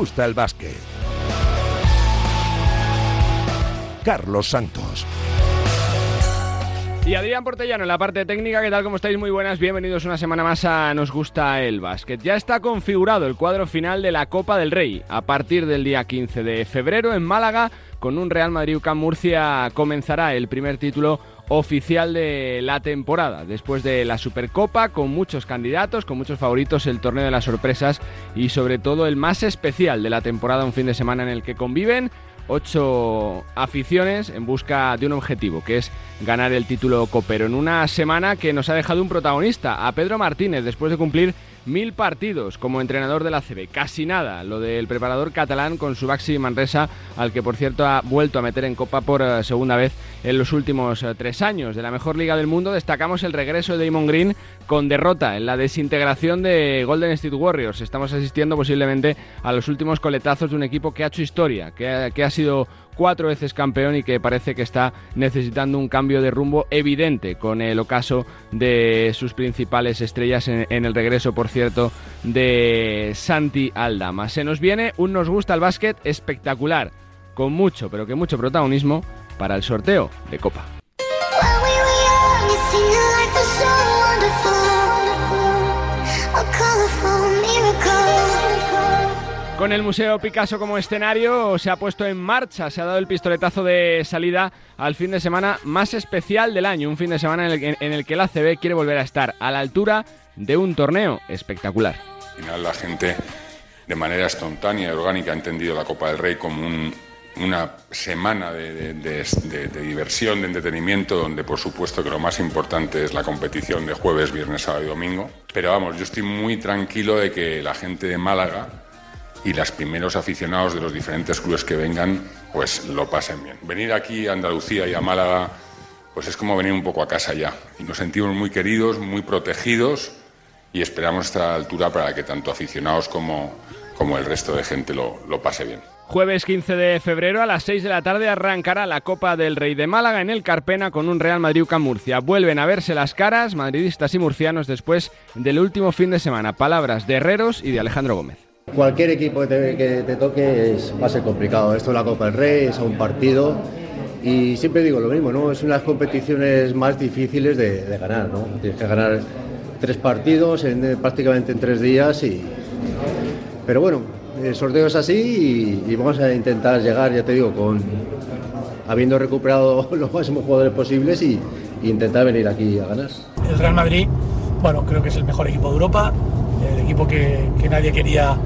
gusta el básquet. Carlos Santos. Y Adrián Portellano en la parte técnica, ¿qué tal? ¿Cómo estáis? Muy buenas, bienvenidos una semana más a Nos Gusta el Básquet. Ya está configurado el cuadro final de la Copa del Rey. A partir del día 15 de febrero en Málaga, con un Real Madrid UCAM Murcia, comenzará el primer título oficial de la temporada. Después de la Supercopa, con muchos candidatos, con muchos favoritos, el torneo de las sorpresas y sobre todo el más especial de la temporada, un fin de semana en el que conviven ocho aficiones en busca de un objetivo, que es ganar el título copero. En una semana que nos ha dejado un protagonista, a Pedro Martínez, después de cumplir mil partidos como entrenador de la CB. Casi nada lo del preparador catalán con su Baxi Manresa, al que por cierto ha vuelto a meter en copa por eh, segunda vez en los últimos eh, tres años. De la mejor liga del mundo destacamos el regreso de Damon Green con derrota en la desintegración de Golden State Warriors. Estamos asistiendo posiblemente a los últimos coletazos de un equipo que ha hecho historia, que ha, que ha sido cuatro veces campeón y que parece que está necesitando un cambio de rumbo evidente con el ocaso de sus principales estrellas en, el regreso, por cierto, de Santi Aldama. Se nos viene un Nos gusta el básquet espectacular, con mucho, pero que mucho protagonismo para el sorteo de Copa. Con el Museo Picasso como escenario se ha puesto en marcha, se ha dado el pistoletazo de salida al fin de semana más especial del año, un fin de semana en el, que, el la ACB quiere volver a estar a la altura de un torneo espectacular. Al final la gente de manera espontánea y orgánica ha entendido la Copa del Rey como un, una semana de, de, diversión, de entretenimiento, donde por supuesto que lo más importante es la competición de jueves, viernes, sábado y domingo. Pero vamos, yo estoy muy tranquilo de que la gente de Málaga y los primeros aficionados de los diferentes clubes que vengan, pues lo pasen bien. Venir aquí a Andalucía y a Málaga, pues es como venir un poco a casa ya. Y nos sentimos muy queridos, muy protegidos y esperamos estar a la altura para que tanto aficionados como, como el resto de gente lo, lo pase bien. Jueves 15 de febrero a las 6 de la tarde arrancará la Copa del Rey de Málaga en el Carpena con un Real Madrid UCAM Murcia. Vuelven a verse las caras madridistas y murcianos después del último fin de semana. Palabras de Herreros y de Alejandro Gómez. Cualquier equipo que te, que te toque es, va a ser complicado. Esto es la Copa del Rey, es un partido y siempre digo lo mismo, ¿no? Es una de las competiciones más difíciles de, ganar, ¿no? Tienes que ganar tres partidos en, prácticamente en tres días y... Pero bueno, el sorteo es así y, y, vamos a intentar llegar, ya te digo, con habiendo recuperado los máximos jugadores posibles y, y intentar venir aquí a ganar. El Real Madrid, bueno, creo que es el mejor equipo de Europa, el equipo que, que nadie quería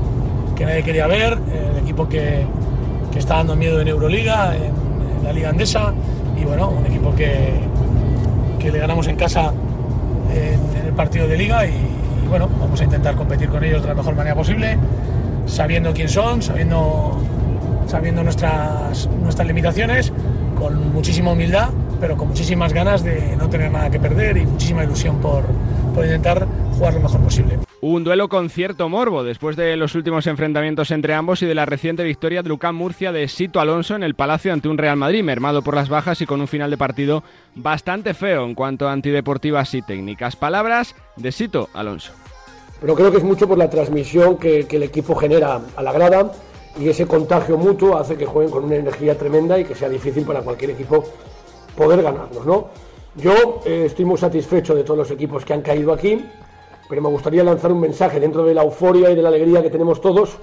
que nadie quería ver, el equipo que, que está dando miedo en Euroliga, en, la Liga Andesa, y bueno, un equipo que, que le ganamos en casa en, el partido de Liga y, y, bueno, vamos a intentar competir con ellos de la mejor manera posible, sabiendo quién son, sabiendo, sabiendo nuestras, nuestras limitaciones, con muchísima humildad, pero con muchísimas ganas de no tener nada que perder y muchísima ilusión por, por intentar jugar lo mejor posible. Un duelo con cierto morbo después de los últimos enfrentamientos entre ambos y de la reciente victoria de Lucán Murcia de Sito Alonso en el Palacio ante un Real Madrid, mermado por las bajas y con un final de partido bastante feo en cuanto a antideportivas y técnicas. Palabras de Sito Alonso. Pero creo que es mucho por la transmisión que, que el equipo genera a la grada y ese contagio mutuo hace que jueguen con una energía tremenda y que sea difícil para cualquier equipo poder ganarnos, ¿no? Yo eh, estoy muy satisfecho de todos los equipos que han caído aquí pero me gustaría lanzar un mensaje dentro de la euforia y de la alegría que tenemos todos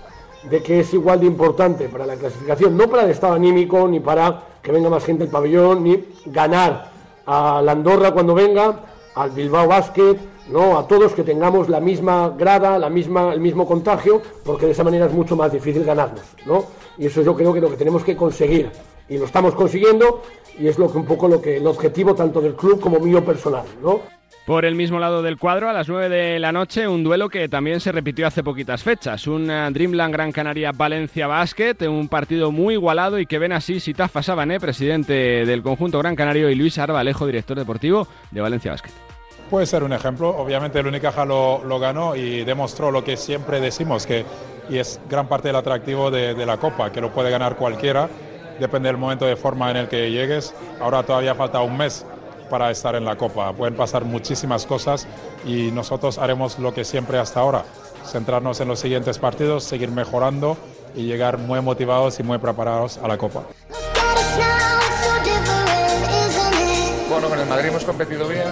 de que es igual de importante para la clasificación, no para el estado anímico, ni para que venga más gente al pabellón, ni ganar a la Andorra cuando venga, al Bilbao Basket, no, a todos que tengamos la misma grada, la misma, el mismo contagio, porque de esa manera es mucho más difícil ganarnos, ¿no? Y eso yo creo que es lo que tenemos que conseguir y lo estamos consiguiendo y es lo que un poco lo que el objetivo tanto del club como mío personal, ¿no? Por el mismo lado del cuadro, a las 9 de la noche, un duelo que también se repitió hace poquitas fechas. Un Dreamland Gran Canaria Valencia Basket, un partido muy igualado y que ven así Sitafa Sabané, presidente del conjunto Gran Canario, y Luis Arbalejo, director deportivo de Valencia Basket. Puede ser un ejemplo. Obviamente el Unicaja lo, lo, ganó y demostró lo que siempre decimos, que y es gran parte del atractivo de, de la Copa, que lo puede ganar cualquiera, depende del momento de forma en el que llegues. Ahora todavía falta un mes para estar en la Copa. Pueden pasar muchísimas cosas y nosotros haremos lo que siempre hasta ahora, centrarnos en los siguientes partidos, seguir mejorando y llegar muy motivados y muy preparados a la Copa. Bueno, con el Madrid hemos competido bien.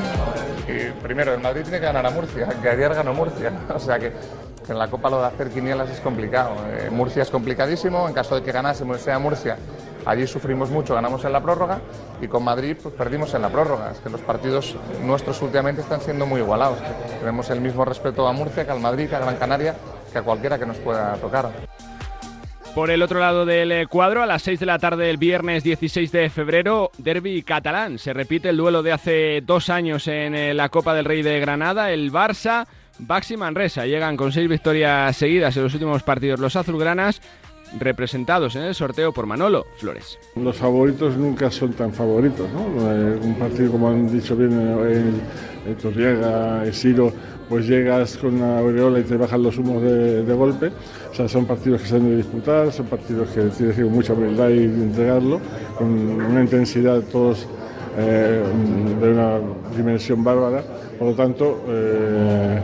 Y primero, el Madrid tiene que ganar a Murcia, que ayer ganó Murcia. O sea que, en la Copa lo de hacer quinielas es complicado. Eh, Murcia es complicadísimo, en caso de que ganásemos sea Murcia, allí sufrimos mucho, ganamos en la prórroga y con Madrid pues perdimos en la prórroga. Es que los partidos nuestros últimamente están siendo muy igualados. Tenemos el mismo respeto a Murcia que al Madrid, que a Gran Canaria, que a cualquiera que nos pueda tocar. Por el otro lado del eh, cuadro, a las 6 de la tarde del viernes 16 de febrero, derby catalán. Se repite el duelo de hace dos años en eh, la Copa del Rey de Granada. El Barça, Baxi Manresa llegan con seis victorias seguidas en los últimos partidos los azulgranas representados en el sorteo por Manolo Flores. Los favoritos nunca son tan favoritos, ¿no? Eh, Un partido, como han dicho bien el, el Torriega, el pues llegas con una aureola y te bajan los humos de, golpe. O sea, son partidos que se han de disputar, son partidos que tienes que ir con mucha humildad y entregarlo, con una intensidad todos eh, de una dimensión bárbara. Por lo tanto, eh,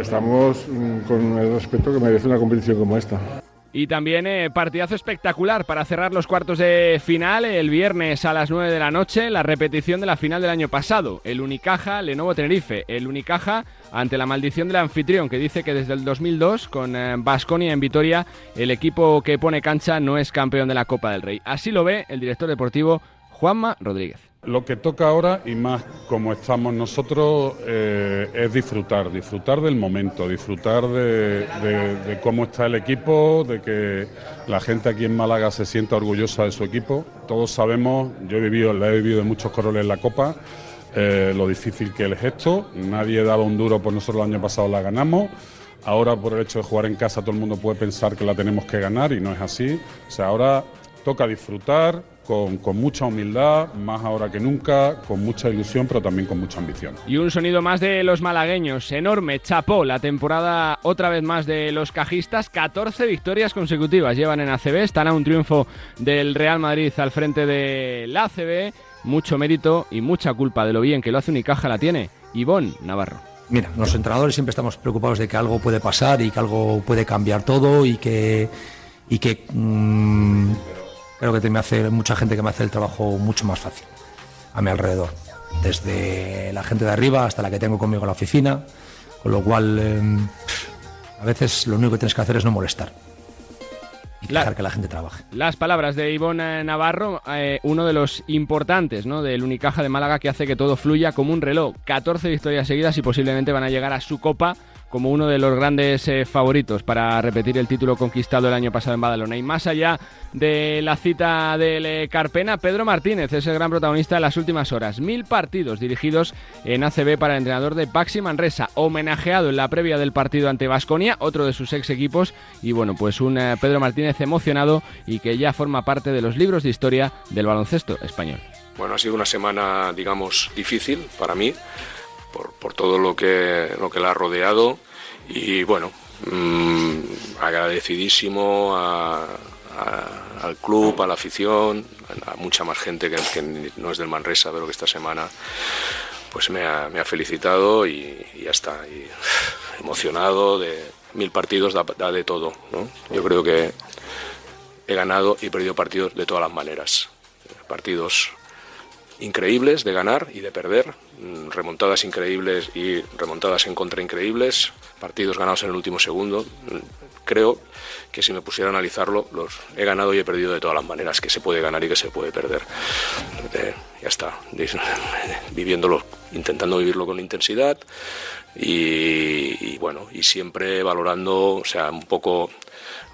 estamos mm, con el respeto que merece una competición como esta. Y también eh, partidazo espectacular para cerrar los cuartos de final el viernes a las 9 de la noche, la repetición de la final del año pasado, el Unicaja Lenovo Tenerife, el Unicaja ante la maldición del anfitrión que dice que desde el 2002 con Basconia en Vitoria el equipo que pone cancha no es campeón de la Copa del Rey. Así lo ve el director deportivo Juanma Rodríguez. Lo que toca ahora, y más como estamos nosotros, eh, es disfrutar, disfrutar del momento, disfrutar de, cómo está el equipo, de que la gente aquí en Málaga se sienta orgullosa de su equipo. Todos sabemos, yo he vivido, la he vivido en muchos coroles en la Copa, eh, lo difícil que es esto. Nadie daba un duro por nosotros el año pasado la ganamos. Ahora por el hecho de jugar en casa todo el mundo puede pensar que la tenemos que ganar y no es así. O sea, ahora toca disfrutar con, con mucha humildad, más ahora que nunca, con mucha ilusión, pero también con mucha ambición. Y un sonido más de los malagueños, enorme, chapó la temporada otra vez más de los cajistas, 14 victorias consecutivas llevan en ACB, están a un triunfo del Real Madrid al frente del ACB, mucho mérito y mucha culpa de lo bien que lo hace Unicaja la tiene Ivón Navarro. Mira, los entrenadores siempre estamos preocupados de que algo puede pasar y que algo puede cambiar todo y que y que mm, creo que te- me hace mucha gente que me hace el trabajo mucho más fácil a mi alrededor, desde la gente de arriba hasta la que tengo conmigo en la oficina, con lo cual em, a veces lo único que tienes que hacer es no molestar y dejar que la gente trabaje. Las palabras de Ivonne Navarro, eh, uno de los importantes ¿no? del Unicaja de Málaga que hace que todo fluya como un reloj. 14 victorias seguidas y posiblemente van a llegar a su copa como uno de los grandes eh, favoritos para repetir el título conquistado el año pasado en Badalona. Y más allá de la cita del eh, Carpena, Pedro Martínez es el gran protagonista de las últimas horas. Mil partidos dirigidos en ACB para el entrenador de Baxi Manresa, homenajeado en la previa del partido ante Vasconia, otro de sus ex equipos. Y bueno, pues un eh, Pedro Martínez emocionado y que ya forma parte de los libros de historia del baloncesto español. Bueno, ha sido una semana, digamos, difícil para mí, por, por todo lo que, lo que la ha rodeado. Y bueno, mm, agradecidísimo a- a- al club, a la afición, a mucha más gente que, que no es del Manresa, pero que esta semana pues me ha, me ha felicitado y, y ya está. Y, emocionado de mil partidos, da, da de todo. ¿no? Yo creo que he ganado y perdido partidos de todas las maneras. Partidos increíbles de ganar y de perder, mm, remontadas increíbles y remontadas en contra increíbles, partidos ganados en el último segundo. Mm, Creo que si me pusiera a analizarlo, los he ganado y he perdido de todas las maneras, que se puede ganar y que se puede perder. Eh, ya está, viviéndolo, intentando vivirlo con intensidad y, y bueno, y siempre valorando, o sea, un poco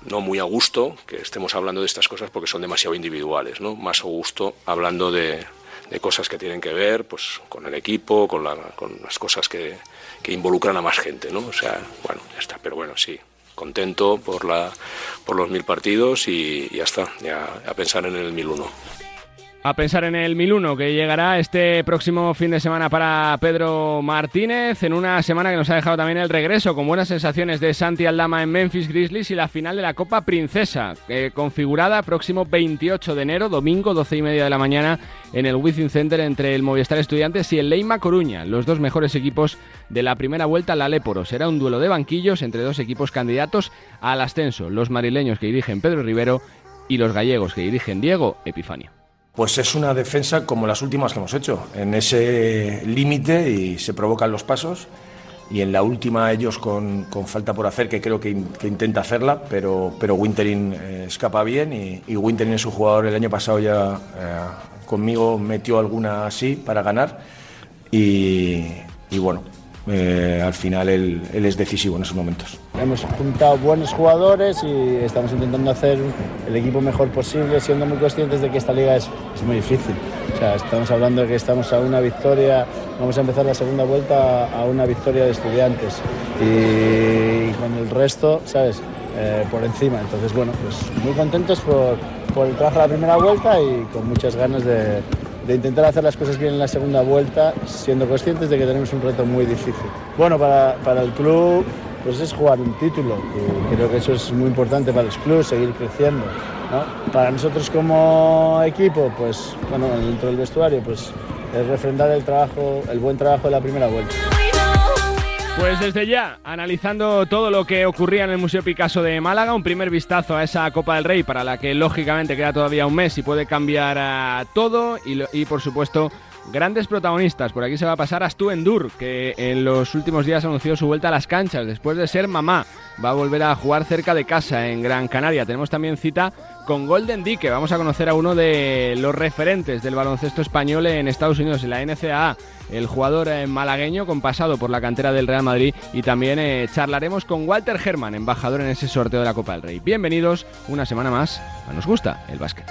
no muy a gusto que estemos hablando de estas cosas porque son demasiado individuales, ¿no? Más a gusto hablando de, de cosas que tienen que ver pues con el equipo, con, la- con las cosas que, que involucran a más gente, ¿no? O sea, bueno, ya está, pero bueno, sí, contento por, la, por los mil partidos y, ya está, ya a pensar en el 1001. A pensar en el 1001 que llegará este próximo fin de semana para Pedro Martínez, en una semana que nos ha dejado también el regreso con buenas sensaciones de Santi Aldama en Memphis Grizzlies y la final de la Copa Princesa, configurada próximo 28 de enero, domingo, 12 y media de la mañana, en el Wizzing Center entre el Movistar Estudiantes y el Leima Coruña, los dos mejores equipos de la primera vuelta la Leporo. Será un duelo de banquillos entre dos equipos candidatos al ascenso, los marileños que dirigen Pedro Rivero y los gallegos que dirigen Diego Epifanio. Pues es una defensa como las últimas que hemos hecho, en ese límite y se provocan los pasos. Y en la última ellos con, falta por hacer, que creo que, intenta hacerla, pero, pero Winterin eh, escapa bien y, y, Winterin es su jugador el año pasado ya eh, conmigo metió alguna así para ganar y bueno, eh, al final él, es decisivo en esos momentos. Hemos juntado buenos jugadores y estamos intentando hacer el equipo mejor posible, siendo muy conscientes de que esta liga es, es muy difícil. O sea, estamos hablando de que estamos a una victoria, vamos a empezar la segunda vuelta a una victoria de estudiantes y, con el resto, ¿sabes? Eh, por encima. Entonces, bueno, pues muy contentos por, por el trabajo de la primera vuelta y con muchas ganas de, de intentar hacer las cosas bien en la segunda vuelta, siendo conscientes de que tenemos un reto muy difícil. Bueno, para, para el club pues es jugar un título creo que eso es muy importante para los clubes, seguir creciendo. ¿no? Para nosotros como equipo, pues bueno, dentro del vestuario, pues es refrendar el trabajo, el buen trabajo de la primera vuelta. Pues desde ya, analizando todo lo que ocurría en el Museo Picasso de Málaga, un primer vistazo a esa Copa del Rey para la que lógicamente queda todavía un mes y puede cambiar a todo y, por supuesto grandes protagonistas. Por aquí se va a pasar Astu Endur, que en los últimos días anunció su vuelta a las canchas después de ser mamá. Va a volver a jugar cerca de casa en Gran Canaria. Tenemos también cita con Golden Dique. Vamos a conocer a uno de los referentes del baloncesto español en Estados Unidos, en la NCAA, el jugador eh, malagueño con pasado por la cantera del Real Madrid y también eh, charlaremos con Walter Herman, embajador en ese sorteo de la Copa del Rey. Bienvenidos una semana más a Nos gusta el básquet.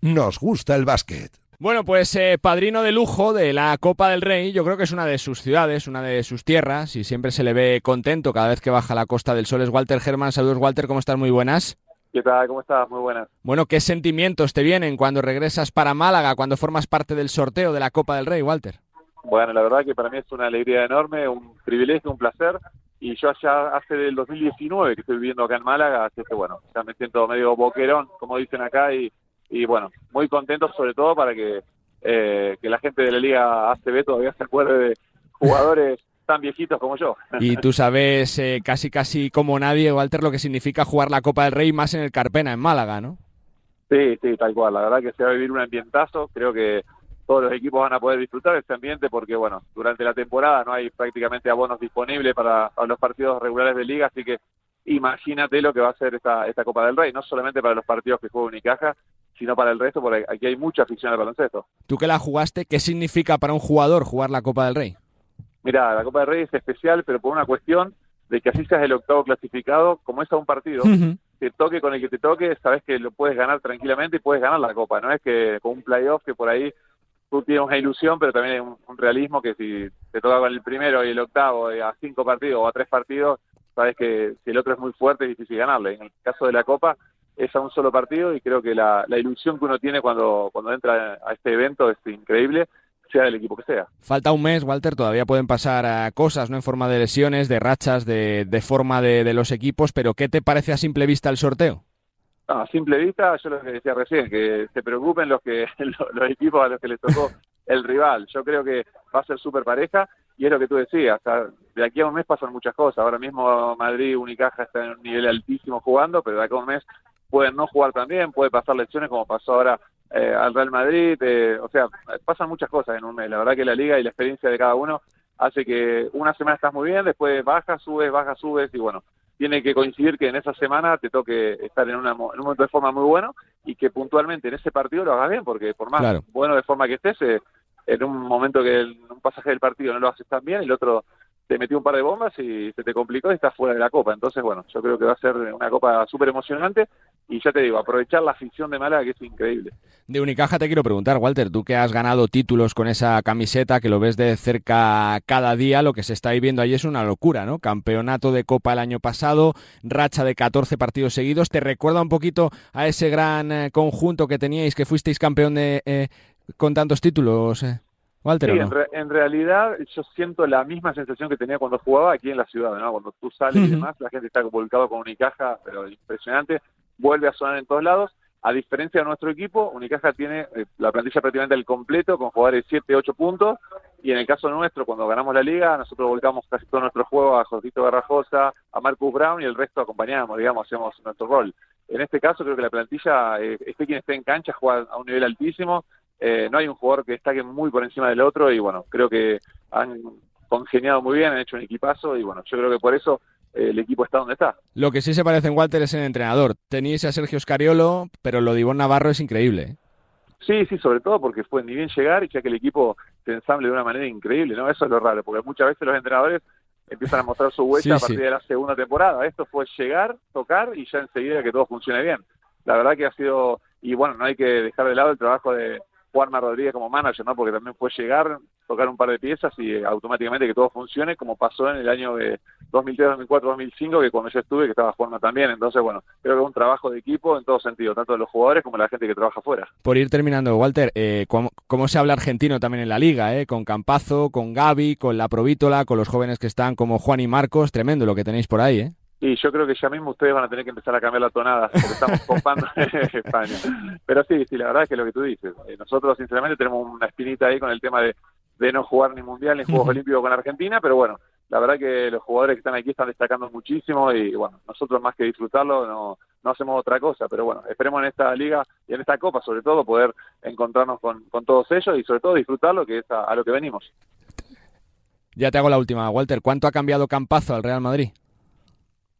Nos gusta el básquet. Bueno, pues eh, padrino de lujo de la Copa del Rey, yo creo que es una de sus ciudades, una de sus tierras, y siempre se le ve contento cada vez que baja la Costa del Sol. Es Walter Germán. Saludos, Walter, ¿cómo estás? Muy buenas. ¿Qué tal? ¿Cómo estás? Muy buenas. Bueno, ¿qué sentimientos te vienen cuando regresas para Málaga, cuando formas parte del sorteo de la Copa del Rey, Walter? Bueno, la verdad que para mí es una alegría enorme, un privilegio, un placer. Y yo ya hace del 2019 que estoy viviendo acá en Málaga, así que bueno, ya me siento medio boquerón, como dicen acá, y y bueno, muy contentos sobre todo para que, eh, que la gente de la Liga ACB todavía se acuerde de jugadores tan viejitos como yo. Y tú sabes eh, casi casi como nadie, Walter, lo que significa jugar la Copa del Rey más en el Carpena, en Málaga, ¿no? Sí, sí, tal cual. La verdad que se va a vivir un ambientazo. Creo que todos los equipos van a poder disfrutar de este ambiente porque, bueno, durante la temporada no hay prácticamente abonos disponibles para, para los partidos regulares de liga, así que imagínate lo que va a ser esta, esta Copa del Rey, no solamente para los partidos que juega Unicaja, sino para el resto, porque aquí hay mucha afición al baloncesto. Tú que la jugaste, ¿qué significa para un jugador jugar la Copa del Rey? Mira, la Copa del Rey es especial, pero por una cuestión de que así seas el octavo clasificado, como es a un partido, te toque con el que te toque, sabes que lo puedes ganar tranquilamente y puedes ganar la Copa, no es que con un playoff que por ahí tú tienes una ilusión, pero también hay un, realismo que si te toca con el primero y el octavo a cinco partidos o a tres partidos, sabes que si el otro es muy fuerte es difícil ganarle. En el caso de la Copa, es a un solo partido y creo que la, ilusión que uno tiene cuando, cuando entra a este evento es increíble sea del equipo que sea. Falta un mes, Walter, todavía pueden pasar a cosas, ¿no? En forma de lesiones, de rachas, de, de forma de, los equipos, pero ¿qué te parece a simple vista el sorteo? a simple vista, yo lo que decía recién, que se preocupen los que los, equipos a los que les tocó el rival. Yo creo que va a ser súper pareja y es lo que tú decías, de aquí a un mes pasan muchas cosas. Ahora mismo Madrid, Unicaja está en un nivel altísimo jugando, pero de aquí a un mes pueden no jugar también, puede pasar lecciones como pasó ahora eh, al Real Madrid, eh, o sea, pasan muchas cosas en un mes. La verdad que la liga y la experiencia de cada uno hace que una semana estás muy bien, después bajas, subes, bajas, subes y bueno, tiene que coincidir que en esa semana te toque estar en, una, en un momento de forma muy bueno y que puntualmente en ese partido lo hagas bien, porque por más bueno de forma que estés, eh, en un momento que en un pasaje del partido no lo haces tan bien, el otro te metió un par de bombas y se te complicó y estás fuera de la copa. Entonces, bueno, yo creo que va a ser una copa súper emocionante y ya te digo, aprovechar la afición de Málaga que es increíble. De Unicaja te quiero preguntar, Walter, tú que has ganado títulos con esa camiseta, que lo ves de cerca cada día, lo que se está viviendo ahí es una locura, ¿no? Campeonato de Copa el año pasado, racha de 14 partidos seguidos. ¿Te recuerda un poquito a ese gran eh, conjunto que teníais, que fuisteis campeón de, eh, con tantos títulos? Eh? Walter, sí, en, re- en realidad yo siento la misma sensación que tenía cuando jugaba aquí en la ciudad, ¿no? Cuando tú sales y demás, la gente está volcado con Unicaja, pero impresionante, vuelve a sonar en todos lados. A diferencia de nuestro equipo, Unicaja tiene eh, la plantilla prácticamente al completo, con jugadores 7, 8 puntos, y en el caso nuestro, cuando ganamos la liga, nosotros volcamos casi todo nuestro juego a Josito Garrajosa, a Marcus Brown, y el resto acompañamos, digamos, hacemos nuestro rol. En este caso creo que la plantilla, eh, esté quien esté en cancha, juega a un nivel altísimo, eh, no hay un jugador que destaque muy por encima del otro y bueno, creo que han congeniado muy bien, han hecho un equipazo y bueno, yo creo que por eso el equipo está donde está. Lo que sí se parece en Walter es el entrenador. Teníais a Sergio Scariolo, pero lo de Ivonne Navarro es increíble. ¿eh? Sí, sí, sobre todo porque fue ni bien llegar y ya que el equipo se ensamble de una manera increíble, ¿no? Eso es lo raro, porque muchas veces los entrenadores empiezan a mostrar su huella Sí, a partir sí. de la segunda temporada. Esto fue llegar, tocar y ya enseguida que todo funcione bien. La verdad que ha sido, y bueno, no hay que dejar de lado el trabajo de Juanma Rodríguez como manager, ¿no? Porque también fue llegar, tocar un par de piezas y eh, automáticamente que todo funcione, como pasó en el año de 2003, 2004, 2005, que cuando yo estuve, que estaba Juanma también. Entonces, bueno, creo que es un trabajo de equipo en todo sentido, tanto de los jugadores como de la gente que trabaja afuera. Por ir terminando, Walter, eh, ¿cómo, cómo se habla argentino también en la liga? Eh? Con Campazo, con Gaby, con la Provítola, con los jóvenes que están como Juan y Marcos. Tremendo lo que tenéis por ahí, ¿eh? Y yo creo que ya mismo ustedes van a tener que empezar a cambiar la tonada, porque estamos copando España. Pero sí, sí, la verdad es que lo que tú dices. eh, nosotros, sinceramente, tenemos una espinita ahí con el tema de, de no jugar ni Mundial ni Juegos. Olímpicos con Argentina, pero bueno, la verdad que los jugadores que están aquí están destacando muchísimo y bueno, nosotros más que disfrutarlo no, no hacemos otra cosa, pero bueno, esperemos en esta liga y en esta copa sobre todo poder encontrarnos con, con todos ellos y sobre todo disfrutarlo, que es a- a lo que venimos. Ya te hago la última, Walter. ¿Cuánto ha cambiado Campazo al Real Madrid?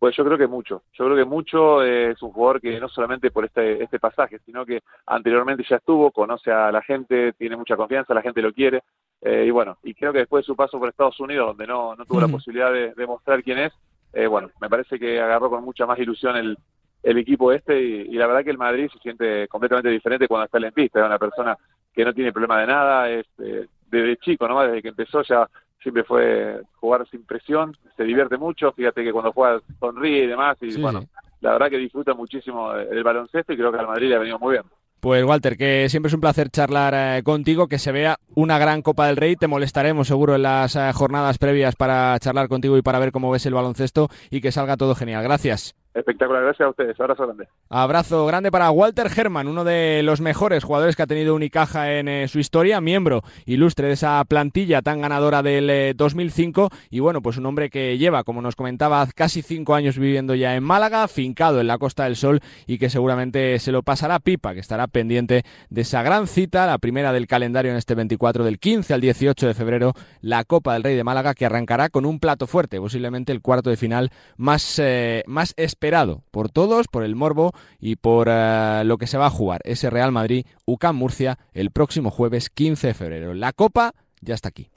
Pues yo creo que mucho. Yo creo que mucho eh, es un jugador que no solamente por este, este pasaje, sino que anteriormente ya estuvo, conoce a la gente, tiene mucha confianza, la gente lo quiere. eh, y bueno, y creo que después de su paso por Estados Unidos, donde no, no tuvo la posibilidad de, de mostrar quién es, eh, bueno, me parece que agarró con mucha más ilusión el, el equipo este y, y la verdad que el Madrid se siente completamente diferente cuando está en pista. Es una persona que no tiene problema de nada, es eh, desde chico, ¿no? desde que empezó ya siempre fue jugar sin presión, se divierte mucho, fíjate que cuando juega sonríe y demás, y Sí, bueno, la verdad que disfruta muchísimo el baloncesto y creo que al Madrid le ha venido muy bien. Pues Walter, que siempre es un placer charlar eh, contigo, que se vea una gran Copa del Rey. Te molestaremos seguro en las eh, jornadas previas para charlar contigo y para ver cómo ves el baloncesto y que salga todo genial. Gracias. Espectacular, gracias a ustedes, abrazo grande. Abrazo grande para Walter Herman, uno de los mejores jugadores que ha tenido Unicaja en eh, su historia, miembro ilustre de esa plantilla tan ganadora del eh, 2005 y bueno, pues un hombre que lleva, como nos comentaba, casi cinco años viviendo ya en Málaga, fincado en la Costa del Sol y que seguramente se lo pasará pipa, que estará pendiente de esa gran cita, la primera del calendario en este 24 del 15 al 18 de febrero, la Copa del Rey de Málaga que arrancará con un plato fuerte, posiblemente el cuarto de final más, eh, más esperado por todos, por el morbo y por eh, lo que se va a jugar ese Real Madrid UCAM Murcia el próximo jueves 15 de febrero. La Copa ya está aquí.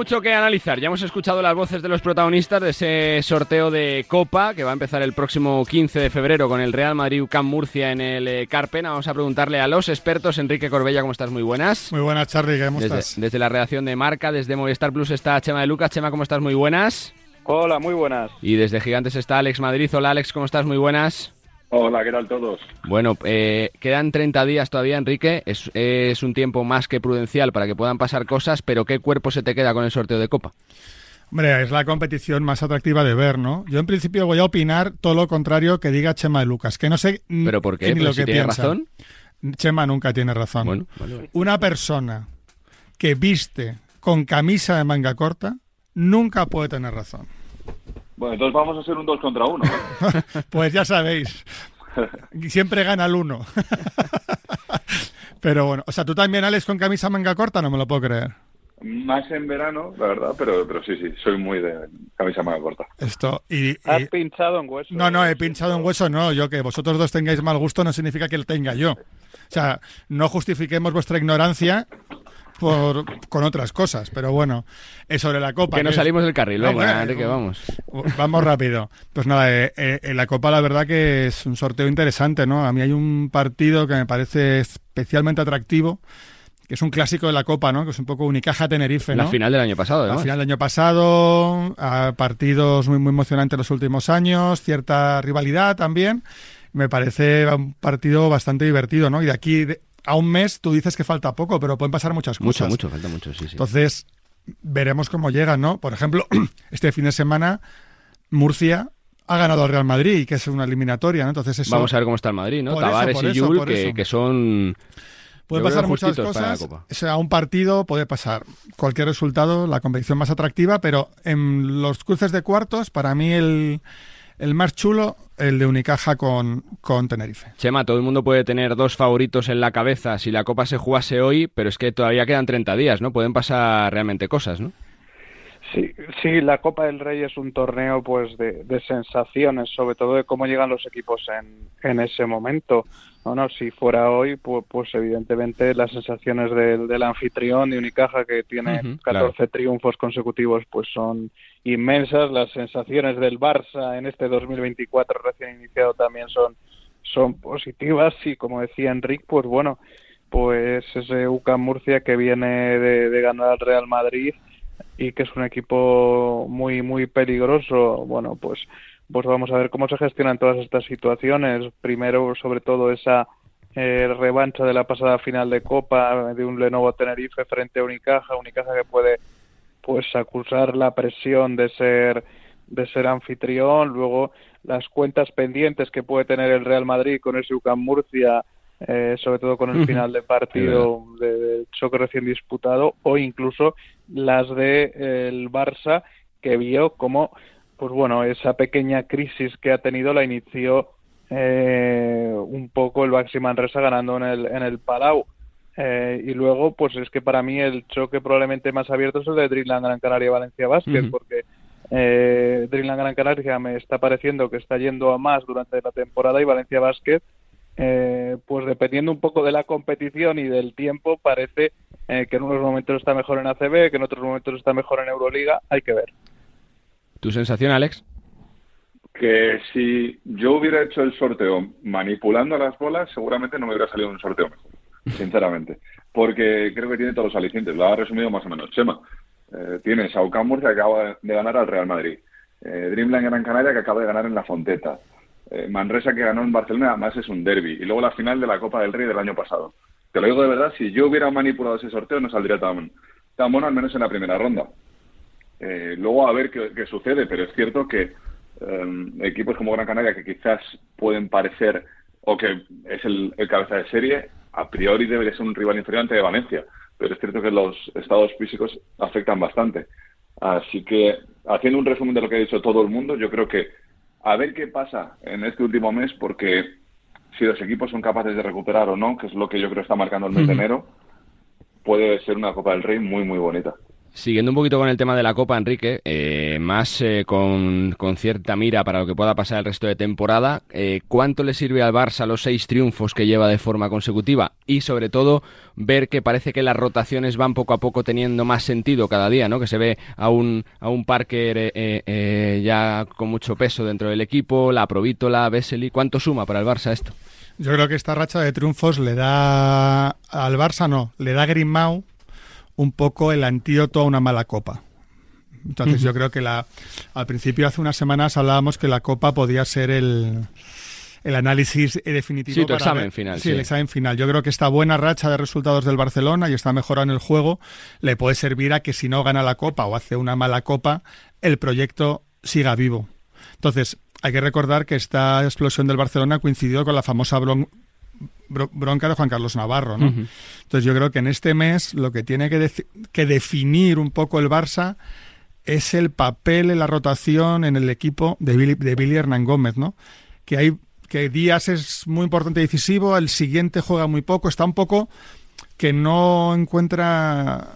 Mucho que analizar. Ya hemos escuchado las voces de los protagonistas de ese sorteo de Copa que va a empezar el próximo 15 de febrero con el Real Madrid UCAM Murcia en el eh, Carpena. Vamos a preguntarle a los expertos. Enrique Corbella, ¿cómo estás? Muy buenas. Muy buenas, Charlie, ¿cómo Desde, estás? desde la redacción de Marca, desde Movistar Plus está Chema de Lucas. Chema, ¿cómo estás? Muy buenas. Hola, muy buenas. Y desde Gigantes está Alex Madrid. Hola Alex, ¿cómo estás? Muy buenas. Hola, ¿qué tal todos? Bueno, eh, quedan 30 días todavía, Enrique. Es, es un tiempo más que prudencial para que puedan pasar cosas, pero ¿qué cuerpo se te queda con el sorteo de Copa? Hombre, es la competición más atractiva de ver, ¿no? Yo en principio voy a opinar todo lo contrario que diga Chema de Lucas, que no sé ¿Pero por qué? ni ¿Pero lo si que tiene piensa. razón? Chema nunca tiene razón. Bueno, vale, vale. Una persona que viste con camisa de manga corta nunca puede tener razón. Bueno, entonces vamos a hacer un 2 contra 1. pues ya sabéis, siempre gana el uno. Pero bueno, o sea, tú también, Alex, con camisa manga corta, no me lo puedo creer. Más en verano, la verdad, pero, pero sí, sí, soy muy de camisa manga corta. Esto, y, y- Has pinchado en hueso. No, no, he pinchado en hueso, no. Yo que vosotros dos tengáis mal gusto no significa que lo tenga yo. O sea, no justifiquemos vuestra ignorancia por, con otras cosas, pero bueno, es sobre la Copa. Que es- salimos del carril, No, venga, bueno, Enrique, vamos. Vamos rápido. Pues nada, eh, eh, en la Copa la verdad que es un sorteo interesante, ¿no? A mí hay un partido que me parece especialmente atractivo, que es un clásico de la Copa, ¿no? Que es un poco Unicaja Tenerife, ¿no? La final del año pasado, La además. final del año pasado, a partidos muy, muy emocionantes los últimos años, cierta rivalidad también. Me parece un partido bastante divertido, ¿no? Y de aquí de- a un mes tú dices que falta poco, pero pueden pasar muchas Mucho, cosas. mucho, falta mucho, sí, sí. Entonces, veremos cómo llegan, ¿no? Por ejemplo, este fin de semana, Murcia ha ganado al Real Madrid, que es una eliminatoria, ¿no? Entonces eso... Vamos a ver cómo está el Madrid, ¿no? Tavares y Yul, que, son... Puede pasar muchas cosas. O sea, un partido puede pasar cualquier resultado, la competición más atractiva, pero en los cruces de cuartos, para mí el, el más chulo, el de Unicaja con, con Tenerife. Chema, todo el mundo puede tener dos favoritos en la cabeza si la Copa se jugase hoy, pero es que todavía quedan 30 días, ¿no? Pueden pasar realmente cosas, ¿no? Sí, sí, la Copa del Rey es un torneo pues de, de sensaciones, sobre todo de cómo llegan los equipos en, en ese momento. No, no, si fuera hoy, pues, pues evidentemente las sensaciones del, del anfitrión de Unicaja que tiene Ujú, 14 claro. triunfos consecutivos, pues son inmensas. Las sensaciones del Barça en este 2024 recién iniciado también son son positivas y como decía Enric, pues bueno, pues ese UCAM Murcia que viene de, de ganar al Real Madrid y que es un equipo muy muy peligroso bueno pues pues vamos a ver cómo se gestionan todas estas situaciones. Primero sobre todo esa eh, revancha de la pasada final de Copa de un Lenovo Tenerife frente a Unicaja Unicaja que puede pues acusar la presión de ser de ser anfitrión. Luego las cuentas pendientes que puede tener el Real Madrid con ese UCAM Murcia eh, sobre todo con el final de partido de, de choque recién disputado o incluso las de eh, el Barça que vio como pues bueno esa pequeña crisis que ha tenido la inició eh, un poco el Baxi Manresa ganando en el en el Palau. Eh, y luego pues es que para mí el choque probablemente más abierto es el de Dreamland Gran Canaria Valencia Basket porque eh, Dreamland Gran Canaria me está pareciendo que está yendo a más durante la temporada y Valencia Basket eh, pues dependiendo un poco de la competición y del tiempo, parece eh, que en unos momentos está mejor en ACB, que en otros momentos está mejor en Euroliga, hay que ver. ¿Tu sensación, Alex? Que si yo hubiera hecho el sorteo manipulando las bolas, seguramente no me hubiera salido un sorteo mejor, sinceramente. Porque creo que tiene todos los alicientes. Lo ha resumido más o menos Chema. Eh, tienes a UCAM Murcia que acaba de ganar al Real Madrid. Eh, Dreamland Gran Canaria que acaba de ganar en La Fonteta. Eh, Manresa que ganó en Barcelona, además es un derby. Y luego la final de la Copa del Rey del año pasado. Te lo digo de verdad, si yo hubiera manipulado ese sorteo no saldría tan, tan bueno, al menos en la primera ronda. Eh, luego a ver qué, qué sucede, pero es cierto que eh, equipos como Gran Canaria que quizás pueden parecer o que es el, el cabeza de serie, a priori debería ser un rival inferior ante Valencia, pero es cierto que los estados físicos afectan bastante. Así que, haciendo un resumen de lo que ha dicho todo el mundo, yo creo que a ver qué pasa en este último mes, porque si los equipos son capaces de recuperar o no, que es lo que yo creo está marcando el mes de enero, puede ser una Copa del Rey muy, muy bonita. Siguiendo un poquito con el tema de la Copa, Enrique, eh, más eh, con, con cierta mira para lo que pueda pasar el resto de temporada, eh, ¿cuánto le sirve al Barça los seis triunfos que lleva de forma consecutiva? Y sobre todo, ver que parece que las rotaciones van poco a poco teniendo más sentido cada día, ¿no? Que se ve a un, a un Parker ya con mucho peso dentro del equipo, la Provítola, Vesely. ¿Cuánto suma para el Barça esto? Yo creo que esta racha de triunfos le da al Barça, no, le da Grimau un poco el antídoto a una mala copa. Entonces yo creo que la, al principio, hace unas semanas, hablábamos que la copa podía ser el, el análisis definitivo. Sí, tu para examen ver- final, Sí, sí. el examen final. Yo creo que esta buena racha de resultados del Barcelona y esta mejora en el juego le puede servir a que si no gana la copa o hace una mala copa, el proyecto siga vivo. Entonces, hay que recordar que esta explosión del Barcelona coincidió con la famosa bronca de Juan Carlos Navarro, ¿no? Entonces yo creo que en este mes lo que tiene que, definir un poco el Barça es el papel en la rotación en el equipo de Billy, de Billy Hernán Gómez, ¿no? Que hay que Díaz es muy importante y decisivo, el siguiente juega muy poco, está un poco que no encuentra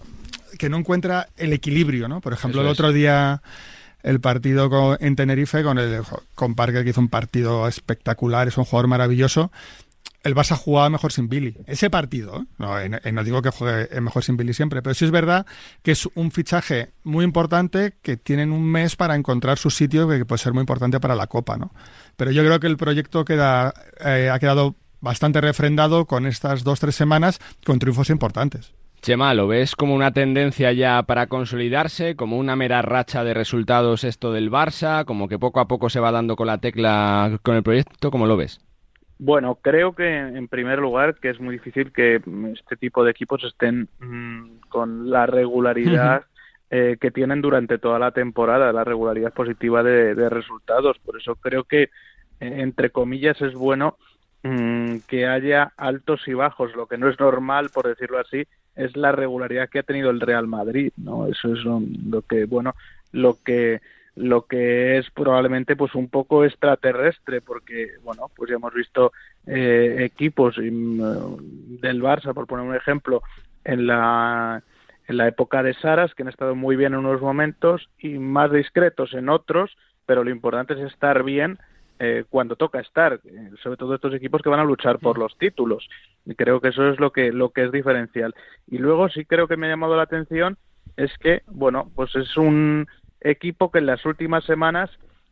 que no encuentra el equilibrio, ¿no? Por ejemplo, Eso el es. otro día el partido con- en Tenerife con el con Parker que hizo un partido espectacular, es un jugador maravilloso. El Barça jugaba mejor sin Billy. Ese partido, ¿eh? no, eh, no digo que juegue mejor sin Billy siempre, pero sí es verdad que es un fichaje muy importante que tienen un mes para encontrar su sitio que puede ser muy importante para la Copa, ¿no? Pero yo creo que el proyecto queda, eh, ha quedado bastante refrendado con estas dos tres semanas con triunfos importantes. Chema, ¿lo ves como una tendencia ya para consolidarse, como una mera racha de resultados esto del Barça, como que poco a poco se va dando con la tecla con el proyecto? ¿Cómo lo ves? Bueno, creo que en primer lugar que es muy difícil que este tipo de equipos estén mm, con la regularidad eh, que tienen durante toda la temporada, la regularidad positiva de, de resultados. Por eso creo que, eh, entre comillas, es bueno mm, que haya altos y bajos. Lo que no es normal, por decirlo así, es la regularidad que ha tenido el Real Madrid, ¿no? Eso es lo que, bueno, lo que lo que es probablemente pues un poco extraterrestre porque bueno pues ya hemos visto eh, equipos mm, del Barça por poner un ejemplo en la en la época de Saras que han estado muy bien en unos momentos y más discretos en otros pero lo importante es estar bien eh, cuando toca estar eh, sobre todo estos equipos que van a luchar por los títulos. Y creo que eso es lo que lo que es diferencial. Y luego sí creo que me ha llamado la atención es que bueno pues es un equipo que en las últimas semanas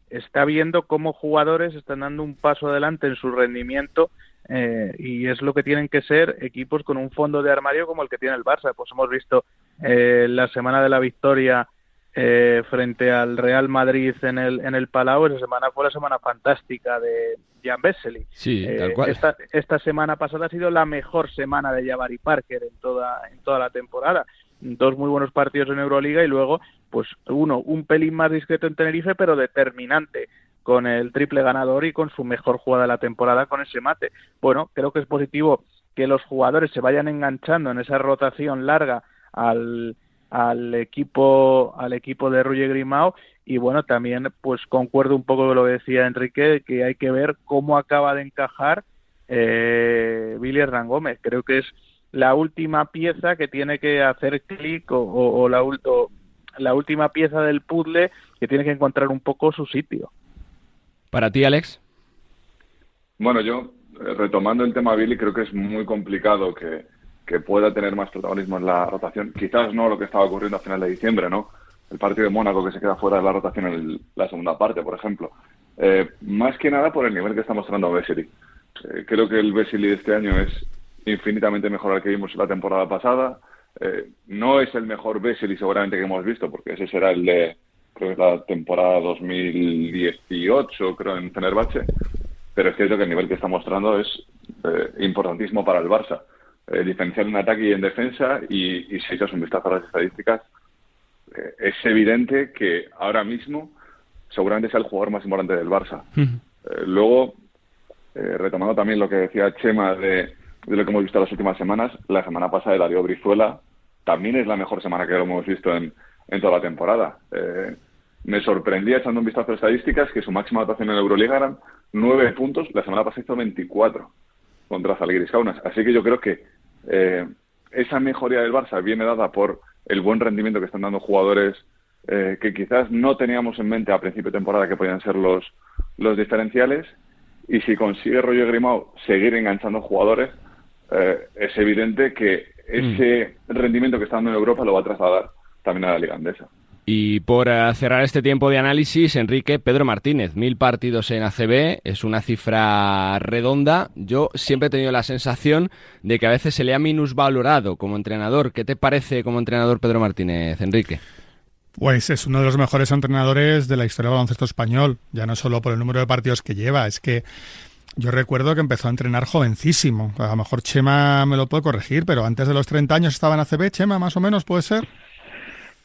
está viendo cómo jugadores están dando un paso adelante en su rendimiento eh, y es lo que tienen que ser equipos con un fondo de armario como el que tiene el Barça. Pues hemos visto eh, la semana de la victoria eh, frente al Real Madrid en el, en el Palau, esa semana fue la semana fantástica de Jan Vesely. Sí, tal cual. Esta, esta semana pasada ha sido la mejor semana de Jabari Parker en toda, en toda la temporada dos muy buenos partidos en Euroliga y luego, pues uno, un pelín más discreto en Tenerife, pero determinante con el triple ganador y con su mejor jugada de la temporada con ese mate. Bueno, creo que es positivo que los jugadores se vayan enganchando en esa rotación larga al, al equipo al equipo de Ruye Grimao y bueno también pues concuerdo un poco con lo que decía Enrique que hay que ver cómo acaba de encajar eh, Billy Hernán Gómez creo que es la última pieza que tiene que hacer clic o, la, la última pieza del puzzle que tiene que encontrar un poco su sitio. Para ti, Alex. Bueno, yo, eh, retomando el tema Billy, creo que es muy complicado que, pueda tener más protagonismo en la rotación. Quizás no lo que estaba ocurriendo a final de diciembre, ¿no? El partido de Mónaco que se queda fuera de la rotación en la segunda parte, por ejemplo. Eh, más que nada por el nivel que está mostrando Vesely. Eh, creo que el Vesely de este año es infinitamente mejor al que vimos la temporada pasada. Eh, no es el mejor Vesely seguramente que hemos visto, porque ese será el de, creo que la temporada 2018, creo, en Fenerbahce. Pero es cierto que el nivel que está mostrando es eh, importantísimo para el Barça. Eh, diferenciar en ataque y en defensa, y, si echas un vistazo a las estadísticas, es evidente que ahora mismo seguramente es el jugador más importante del Barça. luego, retomando también lo que decía Chema de de lo que hemos visto las últimas semanas. La semana pasada de Darío Brizuela también es la mejor semana que hemos visto en, en toda la temporada. Eh, me sorprendía echando un vistazo a estadísticas que su máxima anotación en la Euroliga eran nueve puntos, la semana pasada hizo 24 contra Zalgiris Kaunas. Así que yo creo que eh, esa mejoría del Barça viene dada por el buen rendimiento que están dando jugadores eh, que quizás no teníamos en mente a principio de temporada que podían ser los, los diferenciales. Y si consigue Roger Grimao seguir enganchando jugadores, eh, es evidente que ese mm. rendimiento que está dando en Europa lo va a trasladar también a la Liga Andesa. Y por eh, cerrar este tiempo de análisis, Enrique, Pedro Martínez, mil partidos en ACB, es una cifra redonda. Yo siempre he tenido la sensación de que a veces se le ha minusvalorado como entrenador. ¿Qué te parece como entrenador Pedro Martínez, Enrique? Pues es uno de los mejores entrenadores de la historia del baloncesto español, ya no solo por el número de partidos que lleva, es que yo recuerdo que empezó a entrenar jovencísimo. A lo mejor Chema me lo puede corregir, pero antes de los 30 años estaba en ACB, Chema, más o menos, ¿puede ser?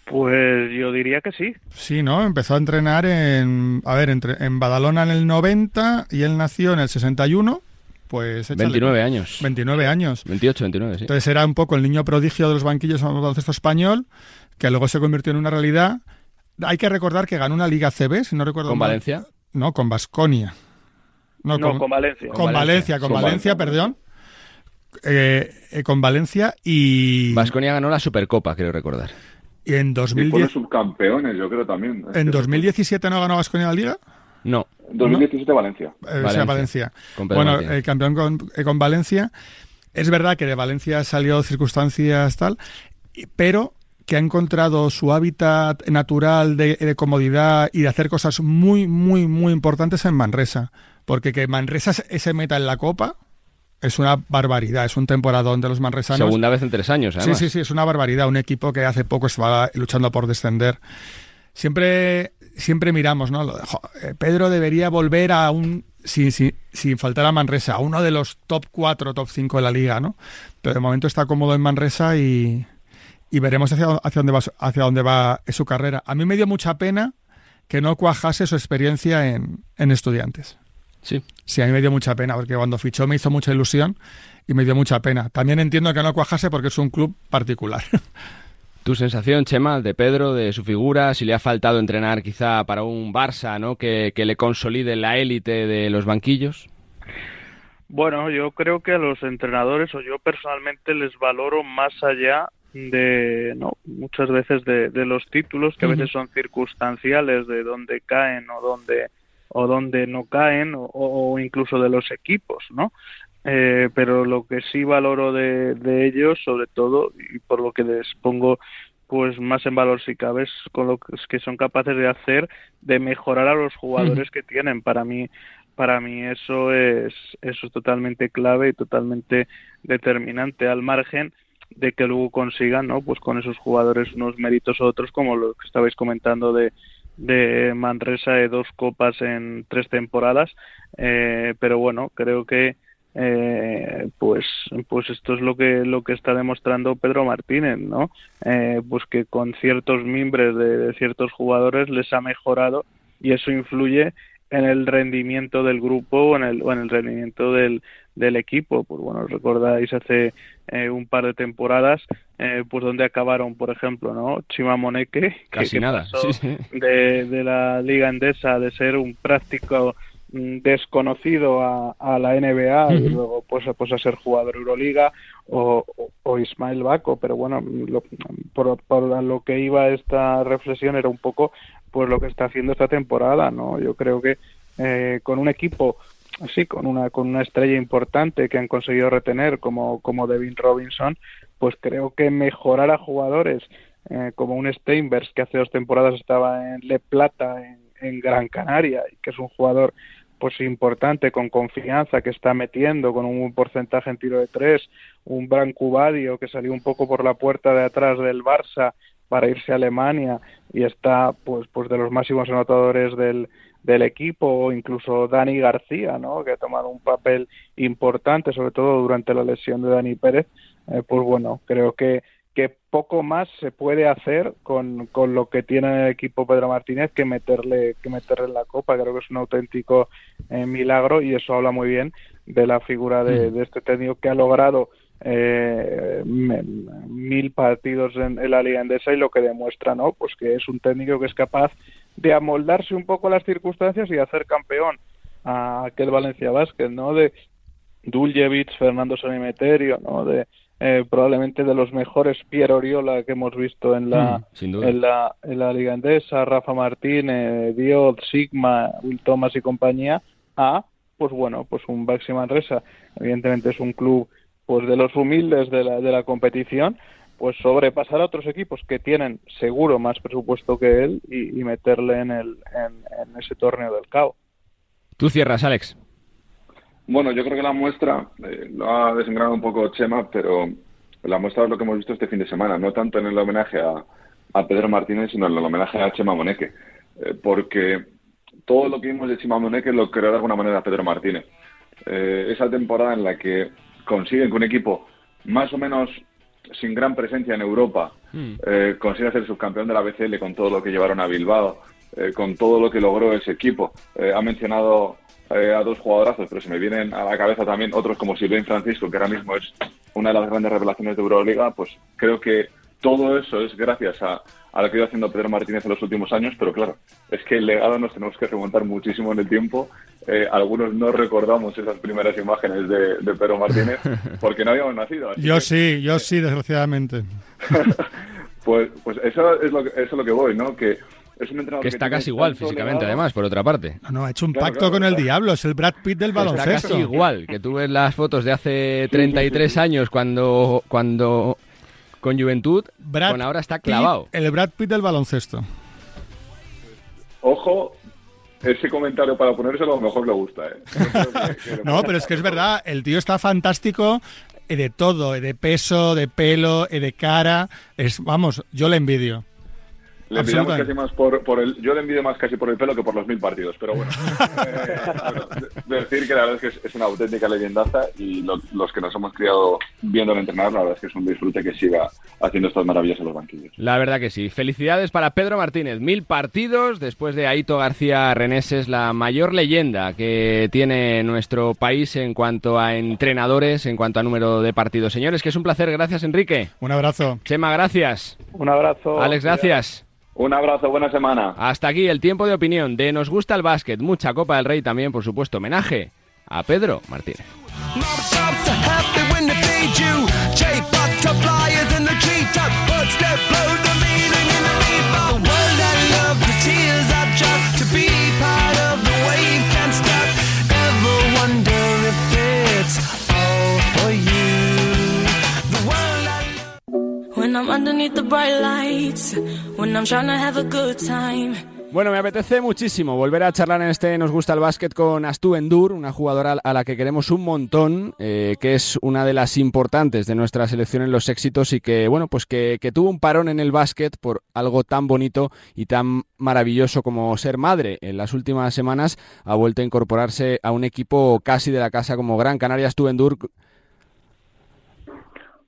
Pues yo diría que sí. Sí, ¿no? Empezó a entrenar en, a ver, entre, en Badalona en el 90 y él nació en el 61. Pues 29 años. 29 años. 28, 29, sí. Entonces era un poco el niño prodigio de los banquillos del baloncesto español, que luego se convirtió en una realidad. Hay que recordar que ganó una Liga CB, si no recuerdo ¿Con Valencia? No, con Basconia. No, con, Valencia. Con Valencia, con Valencia, perdón. Eh, eh, con Valencia y... Vasconia ganó la Supercopa, quiero recordar. Y en 2010... subcampeones, yo creo también. ¿En 2017 no ganó Vasconia la Liga? No. 2017 Valencia. Eh, Valencia. Valencia. Bueno, el campeón con, eh, con Valencia. Es verdad que de Valencia salió circunstancias tal, pero que ha encontrado su hábitat natural de, comodidad y de hacer cosas muy, muy, muy importantes en Manresa. Porque que Manresa se meta en la Copa es una barbaridad, es un temporadón de los manresanos. Segunda vez en tres años, además. Sí, sí, sí, es una barbaridad. Un equipo que hace poco estaba luchando por descender. Siempre, siempre miramos, ¿no? Eh, Pedro debería volver a un, sin, sin, sin, faltar a Manresa, a uno de los top 4, top 5 de la liga, ¿no? Pero de momento está cómodo en Manresa y, y veremos hacia, hacia, dónde va, hacia dónde va su carrera. A mí me dio mucha pena que no cuajase su experiencia en, en estudiantes. Sí. Sí, a mí me dio mucha pena, porque cuando fichó me hizo mucha ilusión y me dio mucha pena. También entiendo que no cuajase porque es un club particular. ¿Tu sensación, Chema, de Pedro, de su figura, si le ha faltado entrenar quizá para un Barça, ¿no? que, que le consolide la élite de los banquillos? Bueno, yo creo que a los entrenadores, o yo personalmente les valoro más allá de no muchas veces de, los títulos que a veces son circunstanciales de dónde caen o dónde o donde no caen o, incluso de los equipos, ¿no? Eh, pero lo que sí valoro de, de, ellos, sobre todo, y por lo que les pongo pues más en valor si cabe, es con lo que son capaces de hacer, de mejorar a los jugadores que tienen. Para mí, para mí eso es, eso es totalmente clave y totalmente determinante, al margen de que luego consigan, ¿no? Pues con esos jugadores unos méritos otros, como lo que estabais comentando de, de Manresa de dos copas en tres temporadas. Eh, pero bueno creo que eh, pues pues esto es lo que lo que está demostrando Pedro Martínez no eh, pues que con ciertos mimbres de, ciertos jugadores les ha mejorado y eso influye en el rendimiento del grupo o en el, o en el rendimiento del, del equipo. Pues bueno, recordáis hace eh, un par de temporadas, eh, pues donde acabaron, por ejemplo, ¿no? Chima Moneque, Casi nada. De, de, la Liga Endesa de ser un práctico mm, desconocido a, a la NBA y luego pues, pues a ser jugador Euroliga o, o, Ismael Baco, pero bueno, lo, por, por lo que iba esta reflexión era un poco pues lo que está haciendo esta temporada, ¿no? Yo creo que eh, con un equipo sí, con una, con una estrella importante que han conseguido retener como, como Devin Robinson, pues creo que mejorar a jugadores eh, como un Steinbergs que hace dos temporadas estaba en Le Plata en, Gran Canaria y que es un jugador pues importante con confianza que está metiendo con un porcentaje en tiro de tres un Branco Badio que salió un poco por la puerta de atrás del Barça para irse a Alemania y está pues pues de los máximos anotadores del del equipo o incluso Dani García, ¿no? que ha tomado un papel importante, sobre todo durante la lesión de Dani Pérez, eh, pues bueno, creo que, que poco más se puede hacer con, con lo que tiene el equipo Pedro Martínez que meterle, que meterle en la copa. Creo que es un auténtico eh, milagro y eso habla muy bien de la figura de, mm. de este técnico que ha logrado eh, mil partidos en, en, la Liga Endesa y lo que demuestra, ¿no? Pues que es un técnico que es capaz de amoldarse un poco a las circunstancias y hacer campeón a aquel Valencia Vázquez, ¿no? De Duljevic, Fernando Sanimeterio, ¿no? De eh, probablemente de los mejores Piero Oriola que hemos visto en la, mm, en la, en la Liga Endesa, Rafa Martínez, Dios, Sigma, Will Thomas y compañía, a, pues bueno, pues un Baxi Manresa. Evidentemente es un club pues de los humildes de la, de la competición, pues sobrepasar a otros equipos que tienen seguro más presupuesto que él y, meterle en, el, en, ese torneo del CAO. Tú cierras, Alex. Bueno, yo creo que la muestra, eh, lo ha desengranado un poco Chema, pero la muestra es lo que hemos visto este fin de semana, no tanto en el homenaje a, a Pedro Martínez, sino en el homenaje a Chema Moneque, eh, porque todo lo que vimos de Chema Moneque lo creó de alguna manera Pedro Martínez. Eh, esa temporada en la que consiguen que un equipo más o menos sin gran presencia en Europa, hmm. eh, consigue ser subcampeón de la BCL con todo lo que llevaron a Bilbao, eh, con todo lo que logró ese equipo. Eh, ha mencionado a dos jugadorazos, pero se me vienen a la cabeza también otros como Silvain Francisco, que ahora mismo es una de las grandes revelaciones de Euroliga. Pues creo que todo eso es gracias a, a lo que ido haciendo Pedro Martínez en los últimos años, pero claro, es que el legado nos tenemos que remontar muchísimo en el tiempo. Eh, algunos no recordamos esas primeras imágenes de, Pedro Martínez porque no habíamos nacido. Yo sí, yo sí, desgraciadamente. pues, pues eso es lo que, eso es lo que voy, ¿no? Que es un entrenador Que está casi igual físicamente, legado. además, por otra parte. No, no, ha hecho un Claro, pacto claro, con el diablo, es el Brad Pitt del Está baloncesto. casi igual, que tú ves las fotos de hace 33 años cuando, cuando con Juventud, Brad con ahora está Pitt, clavado. el Brad Pitt del baloncesto. Ojo, ese comentario para ponérselo a lo mejor le gusta, ¿eh? Que- que- No, pero es que es verdad, el tío está fantástico eh, de todo, eh, de peso, de pelo, eh, de cara. Es, vamos, yo le envidio. Le envidiamos Absolutamente. casi más por, por el, yo le envidio más casi por el pelo que por los mil partidos, pero bueno. Eh, bueno, decir que la verdad es que es, es una auténtica leyendaza y lo- los que nos hemos criado viéndolo entrenar, la verdad es que es un disfrute que siga haciendo estas maravillas en los banquillos. La verdad que sí. Felicidades para Pedro Martínez. Mil partidos después de Aito García Reneses, la mayor leyenda que tiene nuestro país en cuanto a entrenadores, en cuanto a número de partidos. Señores, que es un placer. Gracias, Enrique. Un abrazo. Chema, gracias. Un abrazo. Alex, gracias. Un abrazo, buena semana. Hasta aquí el tiempo de opinión de Nos gusta el básquet, mucha Copa del Rey también, por supuesto, homenaje a Pedro Martínez. I'm underneath the bright lights, when I'm trying to have a good time. Bueno, me apetece muchísimo volver a charlar en este Nos gusta el básquet con Astu Endur, una jugadora a la que queremos un montón, eh, que es una de las importantes de nuestra selección en los éxitos y que, bueno, pues que, que tuvo un parón en el básquet por algo tan bonito y tan maravilloso como ser madre. En las últimas semanas ha vuelto a incorporarse a un equipo casi de la casa como Gran Canaria. Astu Endur. Hola,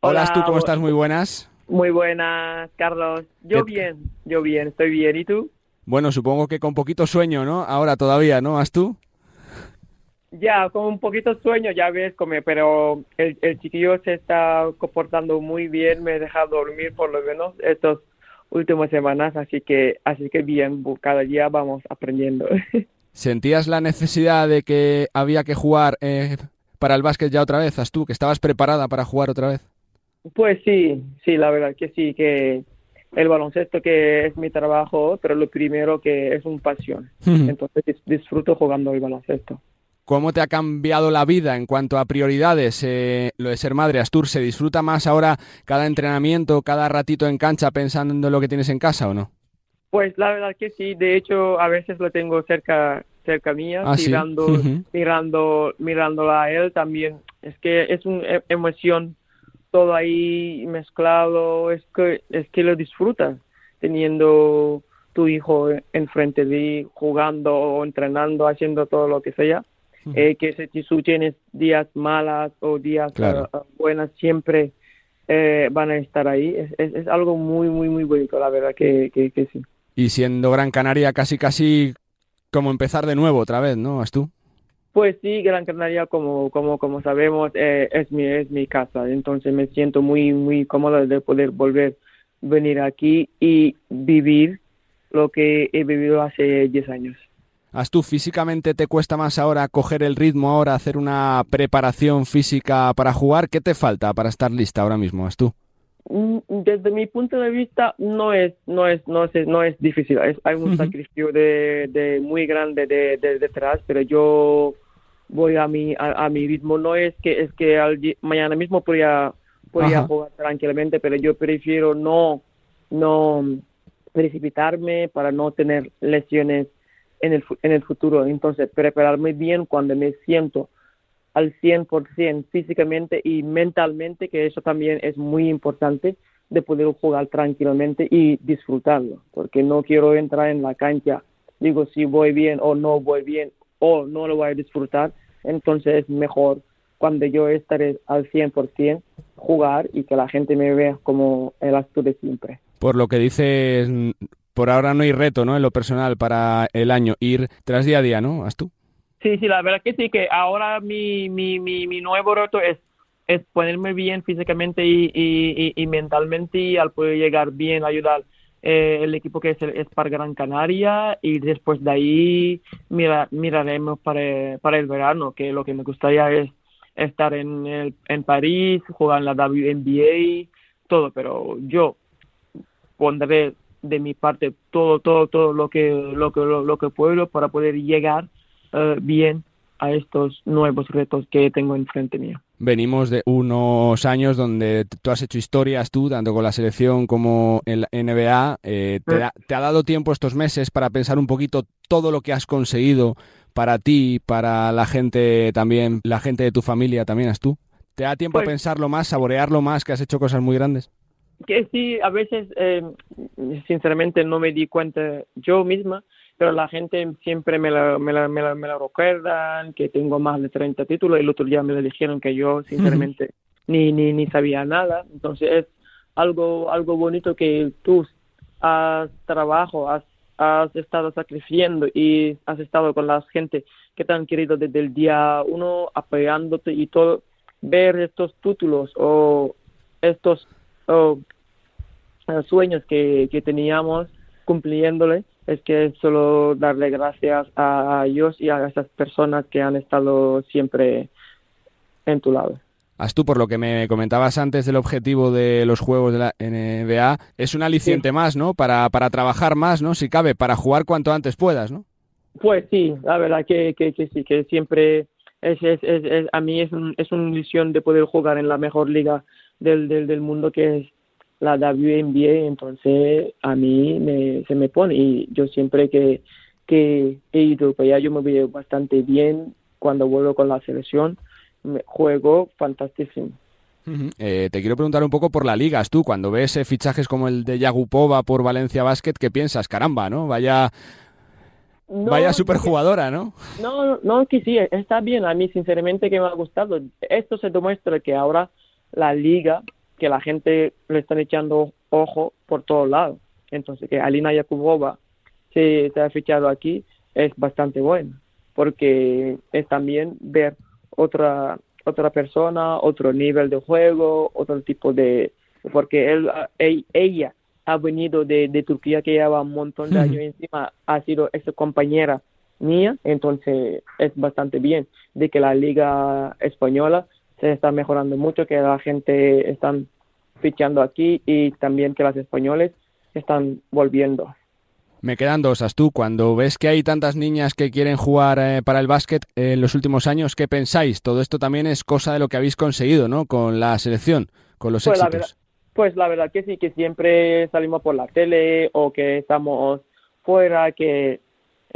Hola, Astu, ¿cómo estás? Muy buenas. Muy buenas, Carlos. Yo ¿Qué- bien, yo bien, estoy bien. ¿Y tú? Bueno, supongo que con poquito sueño, ¿no? Ahora todavía, ¿no, Astu? Ya, con un poquito sueño, ya ves, como, pero el, el chiquillo se está comportando muy bien, me deja dormir por lo menos estas últimas semanas, así que, así que bien, cada día vamos aprendiendo. ¿Sentías la necesidad de que había que jugar eh, para el básquet ya otra vez, Astu? ¿Que estabas preparada para jugar otra vez? Pues sí, sí, la verdad que sí, que el baloncesto que es mi trabajo, pero lo primero que es un pasión. Entonces dis- disfruto jugando el baloncesto. ¿Cómo te ha cambiado la vida en cuanto a prioridades? eh, lo de ser madre, Astur, ¿se disfruta más ahora cada entrenamiento, cada ratito en cancha pensando en lo que tienes en casa o no? Pues la verdad que sí, de hecho a veces lo tengo cerca cerca mía, Ah, sí. mirando, mirando, mirándola a él también. Es que es una emoción todo ahí mezclado, es que es que lo disfrutas teniendo tu hijo enfrente de ti, jugando o entrenando, haciendo todo lo que sea. Eh, que si tú tienes días malas o días Claro. ah, buenas, siempre eh, van a estar ahí. Es, es, es algo muy, muy, muy bonito, la verdad que, que, que sí. Y siendo Gran Canaria casi casi como empezar de nuevo otra vez, ¿no, Astu? Pues sí, Gran Canaria, como, como, como sabemos, eh, es, mi, es mi casa. Entonces me siento muy, muy cómoda de poder volver, venir aquí y vivir lo que he vivido hace 10 años. Astu, ¿físicamente te cuesta más ahora coger el ritmo, ahora hacer una preparación física para jugar? ¿Qué te falta para estar lista ahora mismo, Astu? Mm, Desde mi punto de vista, no es, no es, no es, no es difícil. Es, hay un sacrificio de, de muy grande de, de- detrás, pero yo voy a mi, a, a mi ritmo. No es que, es que al mañana mismo podría, podría Ajá. jugar tranquilamente, pero yo prefiero no, no precipitarme para no tener lesiones en el, en el futuro. Entonces, prepararme bien cuando me siento al 100% físicamente y mentalmente, que eso también es muy importante de poder jugar tranquilamente y disfrutarlo, porque no quiero entrar en la cancha, digo si voy bien o no voy bien o no lo voy a disfrutar, entonces es mejor cuando yo estaré al 100% jugar y que la gente me vea como el acto de siempre. Por lo que dices, por ahora no hay reto, ¿no? En lo personal para el año, ir tras día a día, ¿no, Astu? Sí, sí, la verdad que sí, que ahora mi, mi, mi, mi nuevo reto es, es ponerme bien físicamente y, y, y, y mentalmente y al poder llegar bien, ayudar eh, el equipo que es el Spar Gran Canaria y después de ahí mira, miraremos para, para el verano, que lo que me gustaría es estar en, el, en París, jugar en la WNBA, todo, pero yo pondré de mi parte todo, todo, todo lo que, lo que, lo, lo que puedo para poder llegar eh, bien a estos nuevos retos que tengo enfrente mío. Venimos de unos años donde tú has hecho historias tú, tanto con la selección como en la NBA. Eh, te, da- ¿Te ha dado tiempo estos meses para pensar un poquito todo lo que has conseguido para ti, para la gente también, la gente de tu familia también, ¿has tú? ¿Te da tiempo a Pues- pensarlo más, saborearlo más, que has hecho cosas muy grandes? que sí, a veces, eh, sinceramente, no me di cuenta yo misma, pero la gente siempre me la, me la, me la, me la recuerdan, que tengo más de 30 títulos. El otro día me lo dijeron que yo, sinceramente, ni, ni, ni sabía nada. Entonces, es algo, algo bonito que tú has trabajo, has, has estado sacrificando y has estado con la gente que te han querido desde el día uno, apoyándote y todo. Ver estos títulos o estos o, eh, sueños que, que teníamos cumpliéndole es que es solo darle gracias a ellos y a esas personas que han estado siempre en tu lado. Haz tú, por lo que me comentabas antes del objetivo de los juegos de la NBA, es un aliciente más, ¿no? Para, para trabajar más, ¿no? Si cabe, para jugar cuanto antes puedas, ¿no? Pues sí, la verdad que, que, que sí, que siempre es, es, es, es- a mí es, un, es una ilusión de poder jugar en la mejor liga del, del, del mundo que es la WNBA, entonces a mí me, se me pone y yo siempre que, que he ido para allá yo me veo bastante bien cuando vuelvo con la selección, me- juego fantastísimo. Eh, te quiero preguntar un poco por la liga. Tú, cuando ves eh, fichajes como el de Yagupova por Valencia Basket, ¿qué piensas? Caramba, ¿no? Vaya, No, vaya superjugadora, ¿no? No, no, que sí, está bien. A mí, sinceramente, que me ha gustado. Esto se demuestra que ahora la liga, que la gente le están echando ojo por todos lados. Entonces, que Alina Yakubova se, se ha fichado aquí es bastante bueno, porque es también ver otra otra persona, otro nivel de juego, otro tipo de... Porque él, ella ha venido de, de Turquía que lleva un montón de años encima, ha sido ex compañera mía, entonces es bastante bien de que la liga española se está mejorando mucho, que la gente están fichando aquí y también que las españoles están volviendo. Me quedan dos, tú. Cuando ves que hay tantas niñas que quieren jugar eh, para el básquet en los últimos años, ¿qué pensáis? Todo esto también es cosa de lo que habéis conseguido, ¿no? Con la selección, con los Pues la, éxitos. verdad, pues la verdad que sí, que siempre salimos por la tele o que estamos fuera, que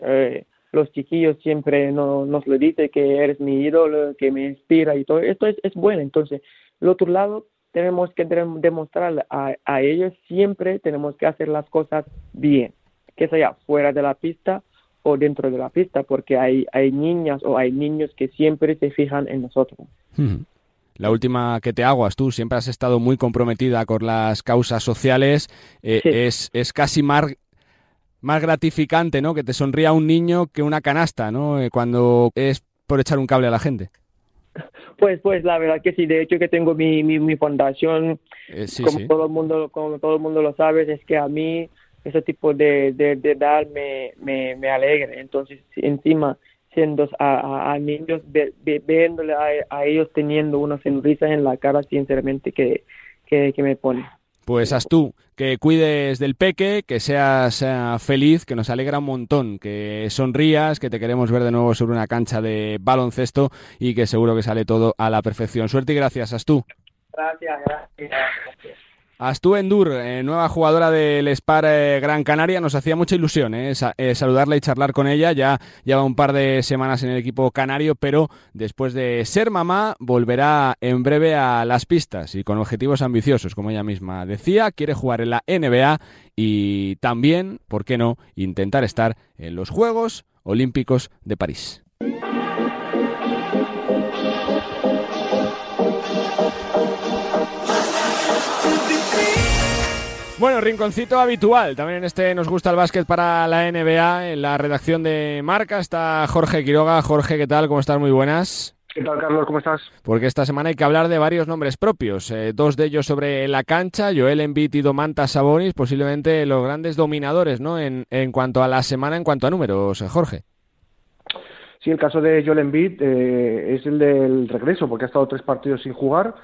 eh, los chiquillos siempre no, nos lo dicen que eres mi ídolo, que me inspira y todo. Esto es, es bueno. Entonces, el otro lado, tenemos que dem- demostrar a, a ellos siempre tenemos que hacer las cosas bien, que sea fuera de la pista o dentro de la pista, porque hay, hay niñas o hay niños que siempre se fijan en nosotros. La última que te hago, tú siempre has estado muy comprometida con las causas sociales. Eh, es, es casi más, más gratificante, ¿no? Que te sonría un niño que una canasta, ¿no? Eh, cuando es por echar un cable a la gente. Pues, pues la verdad que sí. De hecho que tengo mi, mi, mi fundación, Eh, sí, como sí. todo el mundo, como todo el mundo lo sabe, es que a mí ese tipo de, de, de dar me, me, me alegra. Entonces, encima siendo a, a, a niños, ve- ve- viéndole a, a ellos teniendo una sonrisa en la cara, sinceramente que, que, que me pone. Pues haz tú, que cuides del peque, que seas eh, feliz, que nos alegra un montón, que sonrías, que te queremos ver de nuevo sobre una cancha de baloncesto y que seguro que sale todo a la perfección. Suerte y gracias, Astú. Gracias, gracias. Astú Endur, eh, nueva jugadora del Spar eh, Gran Canaria, nos hacía mucha ilusión eh, sa- saludarla y charlar con ella. Ya lleva un par de semanas en el equipo canario, pero después de ser mamá, volverá en breve a las pistas y con objetivos ambiciosos, como ella misma decía. Quiere jugar en la NBA y también, ¿por qué no?, intentar estar en los Juegos Olímpicos de París. Bueno, rinconcito habitual. También en este nos gusta el básquet para la NBA. En la redacción de Marca está Jorge Quiroga. Jorge, ¿qué tal? ¿Cómo estás? Muy buenas. ¿Qué tal, Carlos? ¿Cómo estás? Porque esta semana hay que hablar de varios nombres propios. eh, dos de ellos sobre la cancha, Joel Embiid y Domantas Sabonis, posiblemente los grandes dominadores, ¿no? En, en cuanto a la semana, en cuanto a números, eh, Jorge. Sí, el caso de Joel Embiid eh, es el del regreso, porque ha estado tres partidos sin jugar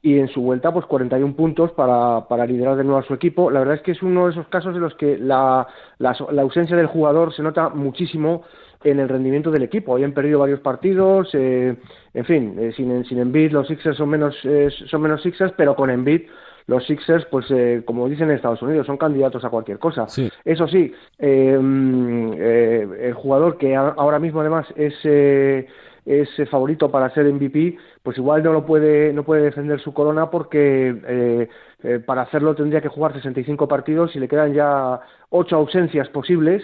y en su vuelta, pues 41 puntos para, para liderar de nuevo a su equipo. La verdad es que es uno de esos casos en los que la, la, la ausencia del jugador se nota muchísimo en el rendimiento del equipo. Habían perdido varios partidos, eh, en fin, eh, sin, sin Embiid los Sixers son menos, eh, son menos Sixers, pero con Embiid los Sixers, pues eh, como dicen en Estados Unidos, son candidatos a cualquier cosa. Eso sí, eh, mm, eh, el jugador que a- ahora mismo además es eh, es eh, favorito para ser MVP, pues igual no lo puede no puede defender su corona porque eh, eh, para hacerlo tendría que jugar 65 partidos y le quedan ya ocho ausencias posibles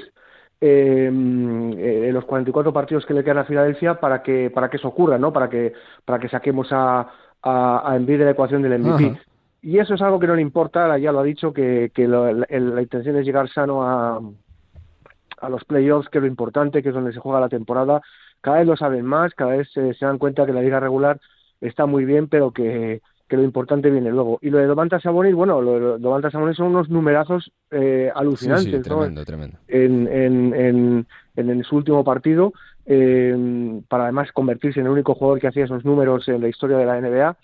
eh, mm, eh, en los 44 partidos que le quedan a Filadelfia para que para que eso ocurra, ¿no? Para que para que saquemos a a, a Embiid de la ecuación del MVP. Ajá. Y eso es algo que no le importa, ya lo ha dicho, que, que lo- la, la intención es llegar sano a, a los playoffs, que es lo importante, que es donde se juega la temporada. Cada vez lo saben más, cada vez eh, se dan cuenta que la liga regular está muy bien, pero que, que lo importante viene luego. Y lo de Domantas Sabonis, bueno, lo de Domantas Sabonis son unos numerazos eh, alucinantes, Sí, sí, ¿no? tremendo, tremendo. en, en, en, en, en su último partido, eh, para además convertirse en el único jugador que hacía esos números en la historia de la NBA.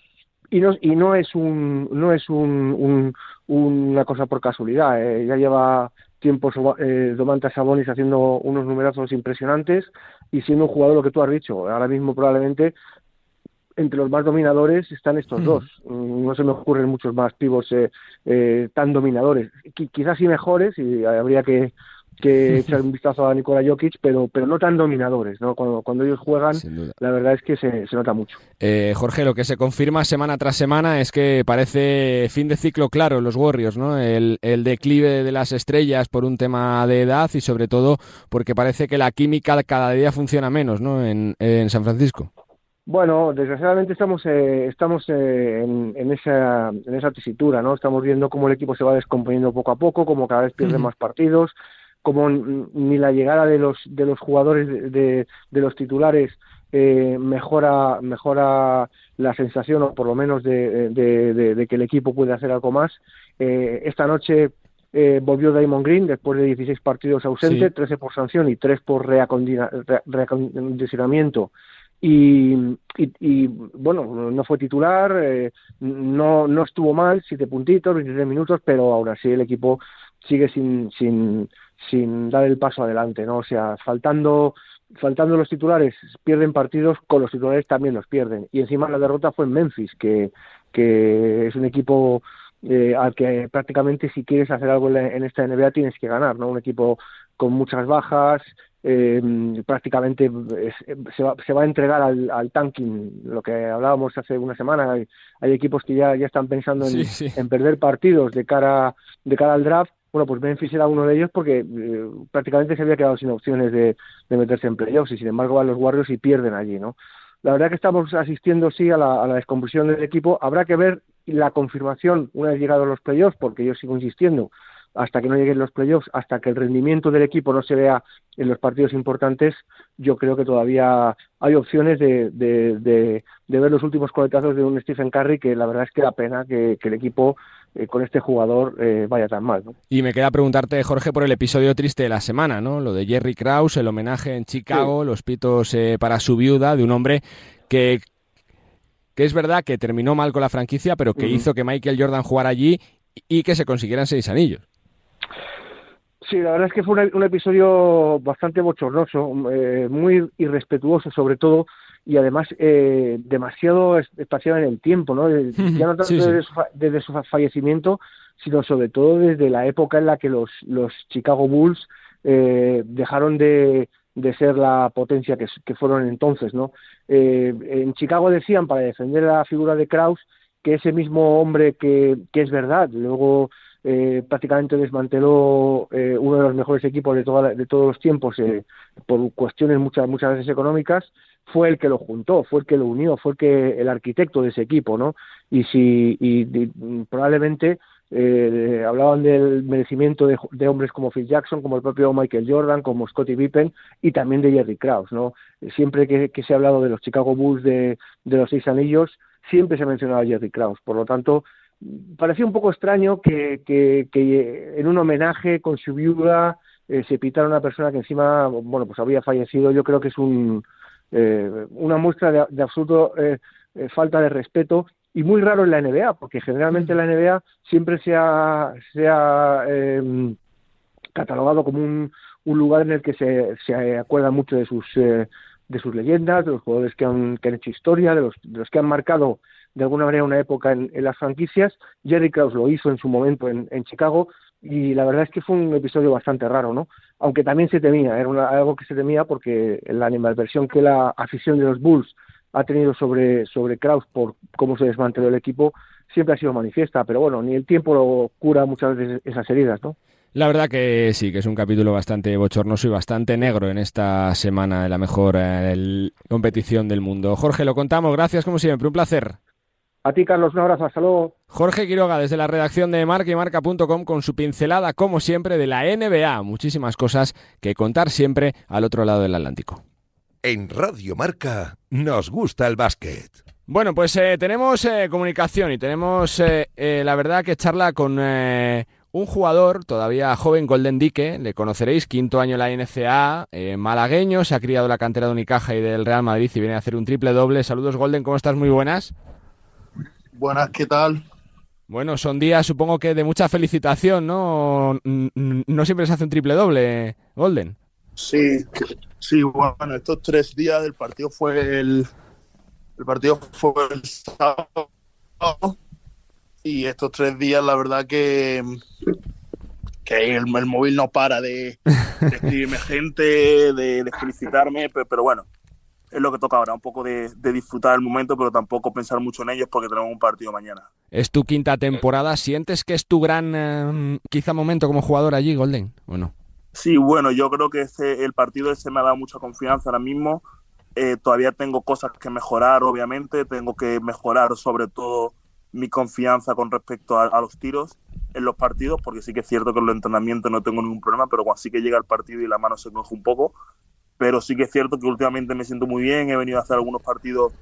Y no, y no es un no es un, un- una cosa por casualidad, eh, ya lleva tiempo eh, Domantas Sabonis haciendo unos numerazos impresionantes y siendo un jugador lo que tú has dicho, ahora mismo probablemente entre los más dominadores están estos Ujú. dos. Mm, No se me ocurren muchos más pivos eh, eh, tan dominadores. Qui- quizás sí mejores, y habría que, que echar un vistazo a Nikola Jokic, pero, pero no tan dominadores. ¿no? Cuando, cuando ellos juegan, la verdad es que se, se nota mucho. Eh, Jorge, lo que se confirma semana tras semana es que parece fin de ciclo claro los Warriors, ¿no? El, el declive de las estrellas por un tema de edad y sobre todo porque parece que la química cada día funciona menos, ¿no? En, en San Francisco. Bueno, desgraciadamente estamos eh, estamos eh, en, en esa en esa tesitura, ¿no? Estamos viendo cómo el equipo se va descomponiendo poco a poco, cómo cada vez pierde más partidos, cómo n- ni la llegada de los de los jugadores de, de, de los titulares eh, mejora mejora la sensación o por lo menos de, de- que el equipo puede hacer algo más. Eh, esta noche eh, volvió Damon Green después de 16 partidos ausente, Sí. 13 por sanción y 3 por reacondicionamiento y, y, y, bueno, no fue titular, eh, no, no estuvo mal, siete puntitos, 23 minutos, pero aún así el equipo sigue sin, sin, sin dar el paso adelante, ¿no? O sea, faltando, faltando los titulares, pierden partidos, con los titulares también los pierden. Y encima la derrota fue en Memphis, que, que es un equipo eh, al que prácticamente si quieres hacer algo en, esta NBA tienes que ganar, ¿no? Un equipo con muchas bajas, eh, prácticamente se, va, se va a entregar al, al tanking, lo que hablábamos hace una semana, hay, hay equipos que ya, ya están pensando en, Sí, sí. en perder partidos de cara, de cara al draft, bueno, pues Memphis era uno de ellos porque eh, prácticamente se había quedado sin opciones de, de meterse en playoffs y sin embargo van los Warriors y pierden allí, ¿no? La verdad que estamos asistiendo sí a la, a la descomposición del equipo. Habrá que ver la confirmación una vez llegados los playoffs, porque yo sigo insistiendo, hasta que no lleguen los playoffs, hasta que el rendimiento del equipo no se vea en los partidos importantes, yo creo que todavía hay opciones de, de, de, de ver los últimos coletazos de un Stephen Curry, que la verdad es que da pena que, que el equipo eh, con este jugador eh, vaya tan mal. ¿no? Y me queda preguntarte, Jorge, por el episodio triste de la semana, ¿no? Lo de Jerry Krause, el homenaje en Chicago, los pitos eh, para su viuda, de un hombre que, que es verdad que terminó mal con la franquicia, pero que hizo que Michael Jordan jugara allí y que se consiguieran seis anillos. Sí, la verdad es que fue un, un episodio bastante bochornoso, eh, muy irrespetuoso sobre todo, y además eh, demasiado es- espaciado en el tiempo, ¿no? De- Ya no tanto Sí, sí. Desde, su, desde su fa- fallecimiento, sino sobre todo desde la época en la que los, los Chicago Bulls eh, dejaron de, de ser la potencia que, que fueron entonces, ¿no? Eh, en Chicago decían, para defender la figura de Kraus, que ese mismo hombre que, que es verdad, luego eh, prácticamente desmanteló eh, uno de los mejores equipos de, toda la- de todos los tiempos eh, por cuestiones muchas muchas veces económicas fue el que lo juntó fue el que lo unió fue el que el arquitecto de ese equipo no y si y, probablemente eh, hablaban del merecimiento de, hombres como Phil Jackson como el propio Michael Jordan como Scottie Pippen y también de Jerry Krause no siempre que, que se ha hablado de los Chicago Bulls de, de los seis anillos siempre se ha mencionado a Jerry Krause. Por lo tanto parecía un poco extraño que, que, que en un homenaje con su viuda eh, se pitara una persona que encima, bueno, pues había fallecido. Yo creo que es un, eh, una muestra de, de absoluto eh, eh, falta de respeto y muy raro en la NBA, porque generalmente la NBA siempre se ha, eh, catalogado como un, un lugar en el que se, se acuerda mucho de sus eh, de sus leyendas, de los jugadores que han, que han hecho historia, de los que han marcado de alguna manera una época en, las franquicias. Jerry Krause lo hizo en su momento en, en Chicago y la verdad es que fue un episodio bastante raro, ¿no? Aunque también se temía, era una- algo que se temía porque la animadversión que la afición de los Bulls ha tenido sobre, sobre Kraus por cómo se desmanteló el equipo siempre ha sido manifiesta, pero bueno, ni el tiempo lo cura muchas veces esas heridas, ¿no? La verdad que sí, que es un capítulo bastante bochornoso y bastante negro en esta semana de la mejor eh, el- competición del mundo. Jorge, lo contamos, gracias como siempre, un placer. A ti, Carlos, un abrazo, hasta luego. Jorge Quiroga desde la redacción de Marca y Marca.com con su pincelada, como siempre, de la NBA. Muchísimas cosas que contar siempre al otro lado del Atlántico. En Radio Marca nos gusta el básquet. Bueno, pues eh, tenemos eh, comunicación y tenemos, eh, eh, la verdad, que charla con eh, un jugador todavía joven, Golden Dique, le conoceréis, quinto año en la NCA, eh, malagueño, se ha criado en la cantera de Unicaja y del Real Madrid y viene a hacer un triple doble. Saludos, Golden, ¿cómo estás? Muy buenas. Buenas, ¿qué tal? Bueno, son días, supongo que de mucha felicitación, ¿no? No siempre se hace un triple doble, Golden. Sí, sí, bueno, estos tres días el partido fue el, el partido fue el sábado y estos tres días la verdad que que el, el móvil no para de, de escribirme gente, de, de felicitarme, pero, pero bueno, es lo que toca ahora, un poco de, de disfrutar el momento, pero tampoco pensar mucho en ellos porque tenemos un partido mañana. Es tu quinta temporada. ¿Sientes que es tu gran, eh, quizá, momento como jugador allí, Golden? ¿O no? Sí, bueno, yo creo que ese, el partido ese me ha dado mucha confianza ahora mismo. Eh, todavía tengo cosas que mejorar, obviamente. Tengo que mejorar sobre todo mi confianza con respecto a, a los tiros en los partidos, porque sí que es cierto que en los entrenamientos no tengo ningún problema, pero cuando sí que llega el partido y la mano se coge un poco. Pero sí que es cierto que últimamente me siento muy bien. He venido a hacer algunos partidos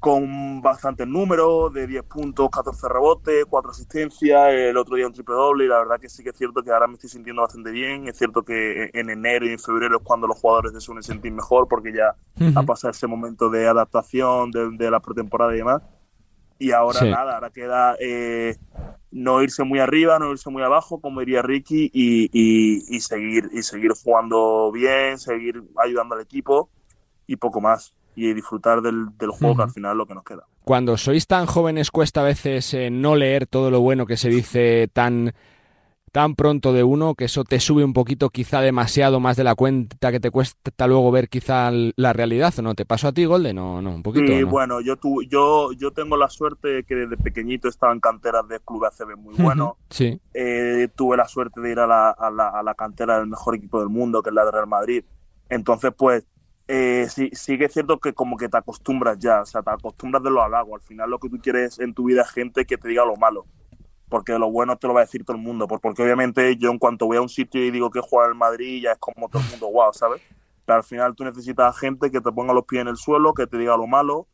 con bastantes números, de 10 puntos, 14 rebotes, 4 asistencias, el otro día un triple doble y la verdad que sí que es cierto que ahora me estoy sintiendo bastante bien, es cierto que en enero y en febrero es cuando los jugadores se suelen sentir mejor porque ya Ujú. ha pasado ese momento de adaptación de, de la pretemporada y demás y ahora Sí. nada, ahora queda eh, no irse muy arriba, no irse muy abajo, como diría Ricky, y, y- y seguir y seguir jugando bien, seguir ayudando al equipo y poco más. Y disfrutar del, del juego, que al final es lo que nos queda. Cuando sois tan jóvenes cuesta a veces eh, no leer todo lo bueno que se dice tan tan pronto de uno que eso te sube un poquito quizá demasiado más de la cuenta que te cuesta luego ver quizá la realidad o no te pasó a ti Golden o no un poquito Sí, ¿o no? bueno, yo, tu, yo, yo tengo la suerte de que desde pequeñito estaba en canteras de club ACB muy bueno. sí Eh, tuve la suerte de ir a la, a, la, a la cantera del mejor equipo del mundo, que es la de Real Madrid. Entonces, pues, eh, sí, sí que es cierto que como que te acostumbras ya, o sea, te acostumbras de los halagos. Al final lo que tú quieres en tu vida es gente que te diga lo malo, porque lo bueno te lo va a decir todo el mundo, por- porque obviamente yo en cuanto voy a un sitio y digo que juega el Madrid, ya es como todo el mundo, wow, ¿sabes? Pero al final tú necesitas gente que te ponga los pies en el suelo, que te diga lo malo,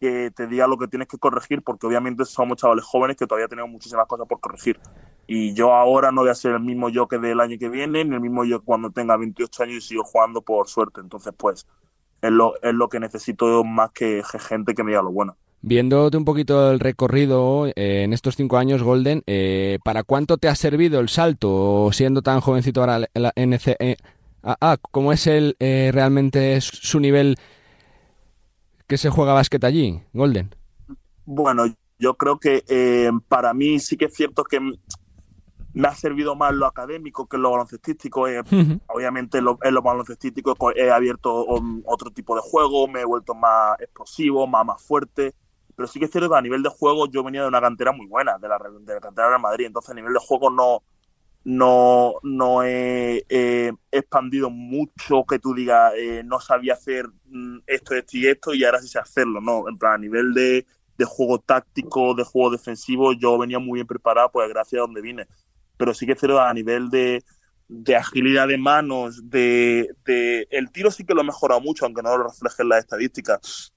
que te diga lo que tienes que corregir, porque obviamente somos chavales jóvenes que todavía tenemos muchísimas cosas por corregir. Y yo ahora no voy a ser el mismo yo que del año que viene, ni el mismo yo cuando tenga 28 años y sigo jugando por suerte. Entonces, pues, es lo, es lo que necesito más que gente que me diga lo bueno. Viéndote un poquito el recorrido eh, en estos cinco años, Golden, eh, ¿para cuánto te ha servido el salto siendo tan jovencito ahora en la NC? eh, ah, ¿cómo es el eh, realmente su nivel que se juega básquet allí, Golden? Bueno, yo creo que para mí sí que es cierto que me ha servido más lo académico que lo baloncestístico. Eh. Obviamente en lo, en lo baloncestístico co- he abierto um, otro tipo de juego, me he vuelto más explosivo, más, más fuerte. Pero sí que es cierto que a nivel de juego yo venía de una cantera muy buena, de la, de la cantera de Madrid. Entonces a nivel de juego no, no, no he, expandido mucho que tú digas, eh, no sabía hacer mm, esto, esto y esto y ahora sí sé hacerlo. No, en plan, a nivel de, juego táctico, de juego defensivo, yo venía muy bien preparado, pues gracias a donde vine. Pero sí que es cierto a nivel de, agilidad de manos, de, el tiro sí que lo he mejorado mucho, aunque no lo refleje en las estadísticas.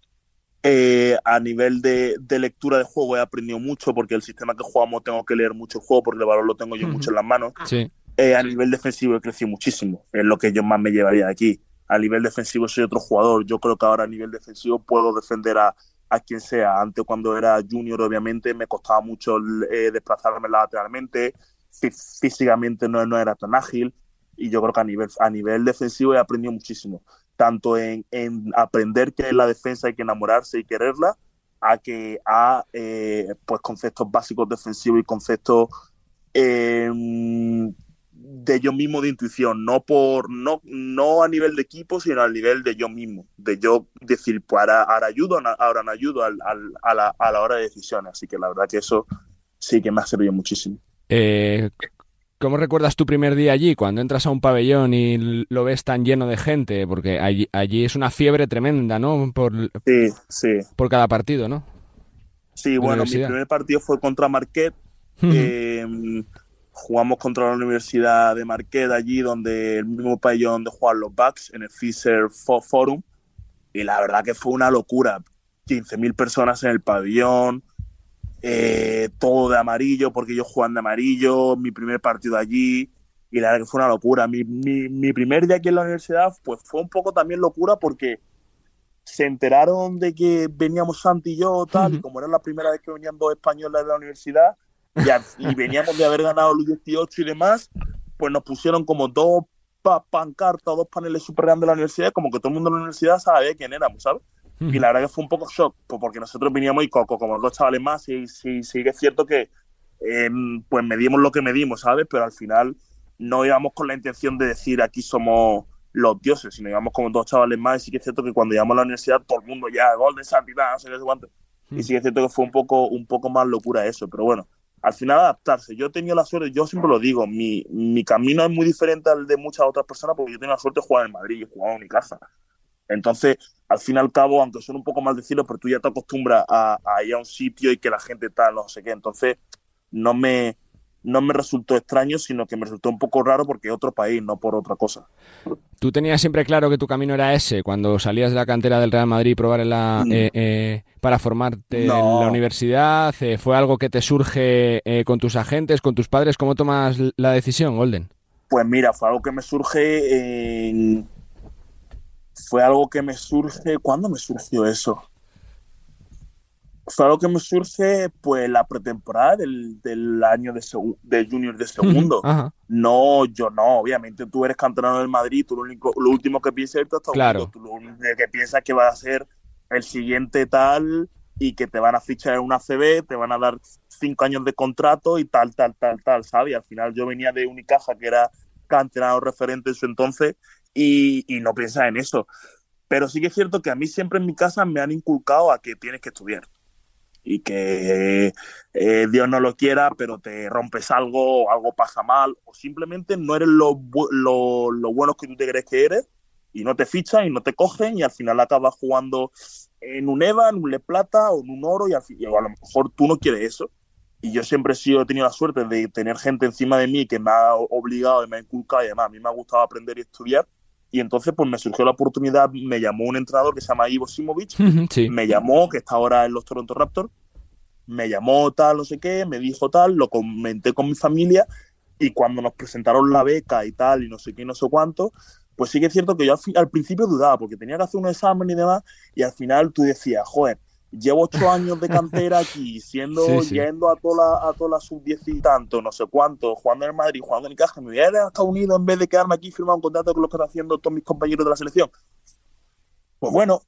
Eh, a nivel de, de lectura de juego he aprendido mucho porque el sistema que jugamos tengo que leer mucho el juego porque el valor lo tengo yo Ujú. mucho en las manos. Sí. Eh, a nivel defensivo he crecido muchísimo, es lo que yo más me llevaría de aquí. a nivel defensivo soy otro jugador. Yo creo que ahora a nivel defensivo puedo defender a, a quien sea. Antes cuando era junior obviamente me costaba mucho eh, desplazarme lateralmente, Fí- físicamente no, no era tan ágil y yo creo que a nivel, a nivel defensivo he aprendido muchísimo, tanto en, en aprender que la defensa hay que enamorarse y quererla, a que a eh, pues conceptos básicos defensivos y conceptos eh, de yo mismo de intuición, no por no, no a nivel de equipo, sino a nivel de yo mismo, de yo decir, pues ahora, ahora ayudo, ahora no ayudo al- al- a, la, a la hora de decisiones. Así que la verdad que eso sí que me ha servido muchísimo. Eh, ¿Cómo recuerdas tu primer día allí, cuando entras a un pabellón y lo ves tan lleno de gente? Porque allí, allí es una fiebre tremenda, ¿no? Por, Sí, sí. por cada partido, ¿no? Sí, bueno, mi primer partido fue contra Marquette. Eh, jugamos contra la Universidad de Marquette allí, donde el mismo pabellón donde juegan los Bucks, en el Fisher Fo- Forum. Y la verdad que fue una locura. 15.000 personas en el pabellón, eh, todo de amarillo, porque ellos juegan de amarillo, mi primer partido allí. Y la verdad que fue una locura. Mi, mi, mi primer día aquí en la universidad pues fue un poco también locura porque se enteraron de que veníamos Santi y yo, tal, y como era la primera vez que venían dos españoles de la universidad, y, a- y veníamos de haber ganado el 18 y demás, pues nos pusieron como dos pa- pancartas, dos paneles súper grandes de la universidad, como que todo el mundo de la universidad sabía quién éramos, ¿sabes? Y la verdad que fue un poco shock, pues porque nosotros veníamos y coco, como los dos chavales más, y sí, sí que es cierto que eh, pues medimos lo que medimos, ¿sabes? Pero al final no íbamos con la intención de decir aquí somos los dioses, sino íbamos como dos chavales más, y sí que es cierto que cuando llegamos a la universidad todo el mundo ya, gol de santidad, no sé qué, cuánto. Y sí que es cierto que fue un poco, un poco más locura eso, pero bueno, al final adaptarse. Yo he tenido la suerte, yo siempre lo digo, mi, mi camino es muy diferente al de muchas otras personas porque yo tengo la suerte de jugar en Madrid y he jugado en mi casa. Entonces, al fin y al cabo, aunque suene un poco mal decirlo, pero tú ya te acostumbras a, a ir a un sitio y que la gente tal, no sé qué. Entonces, no me, no me resultó extraño, sino que me resultó un poco raro porque es otro país, no por otra cosa. ¿Tú tenías siempre claro que tu camino era ese cuando salías de la cantera del Real Madrid y probar en la, Mm. eh, eh, para formarte en la universidad? Eh, ¿Fue algo que te surge con tus agentes, con tus padres? ¿Cómo tomas la decisión, Golden? Pues mira, fue algo que me surge en... Fue algo que me surge... ¿Cuándo me surgió eso? Fue algo que me surge pues la pretemporada del, del año de, de junior de segundo. Ajá. No, yo no, obviamente tú eres canterano del Madrid, tú lo, único, lo último que piensas es Claro. Tú lo único que piensas que vas a ser el siguiente tal y que te van a fichar en una CB, te van a dar cinco años de contrato y tal, tal, tal, tal, ¿sabes? Y al final yo venía de Unicaja, que era canterano referente en su entonces, y, no piensas en eso. Pero sí que es cierto que a mí siempre en mi casa me han inculcado a que tienes que estudiar y que eh, Dios no lo quiera, pero te rompes algo, algo pasa mal, o simplemente no eres lo, bu- lo, lo bueno que tú te crees que eres, y no te fichan y no te cogen, y al final acabas jugando en un EVA, en un Le Plata o en un Oro, y, al y a lo mejor tú no quieres eso. Y yo siempre he, sido, he tenido la suerte de tener gente encima de mí que me ha obligado y me ha inculcado, y además a mí me ha gustado aprender y estudiar. Y entonces pues me surgió la oportunidad, me llamó un entrenador que se llama Ivo Simovic, Sí. me llamó, que está ahora en los Toronto Raptors, me llamó tal, no sé qué, me dijo tal, lo comenté con mi familia y cuando nos presentaron la beca y tal, y no sé qué, no sé cuánto, pues sí que es cierto que yo al, al principio dudaba porque tenía que hacer un examen y demás, y al final tú decías, joder, llevo ocho años de cantera aquí, siendo, Sí, sí. yendo a toda la, a toda la sub-10 y tanto, no sé cuánto, jugando en el Madrid, jugando en el Caja, me voy a ir a Estados Unidos en vez de quedarme aquí y firmar un contrato con lo que están haciendo todos mis compañeros de la selección. Pues bueno,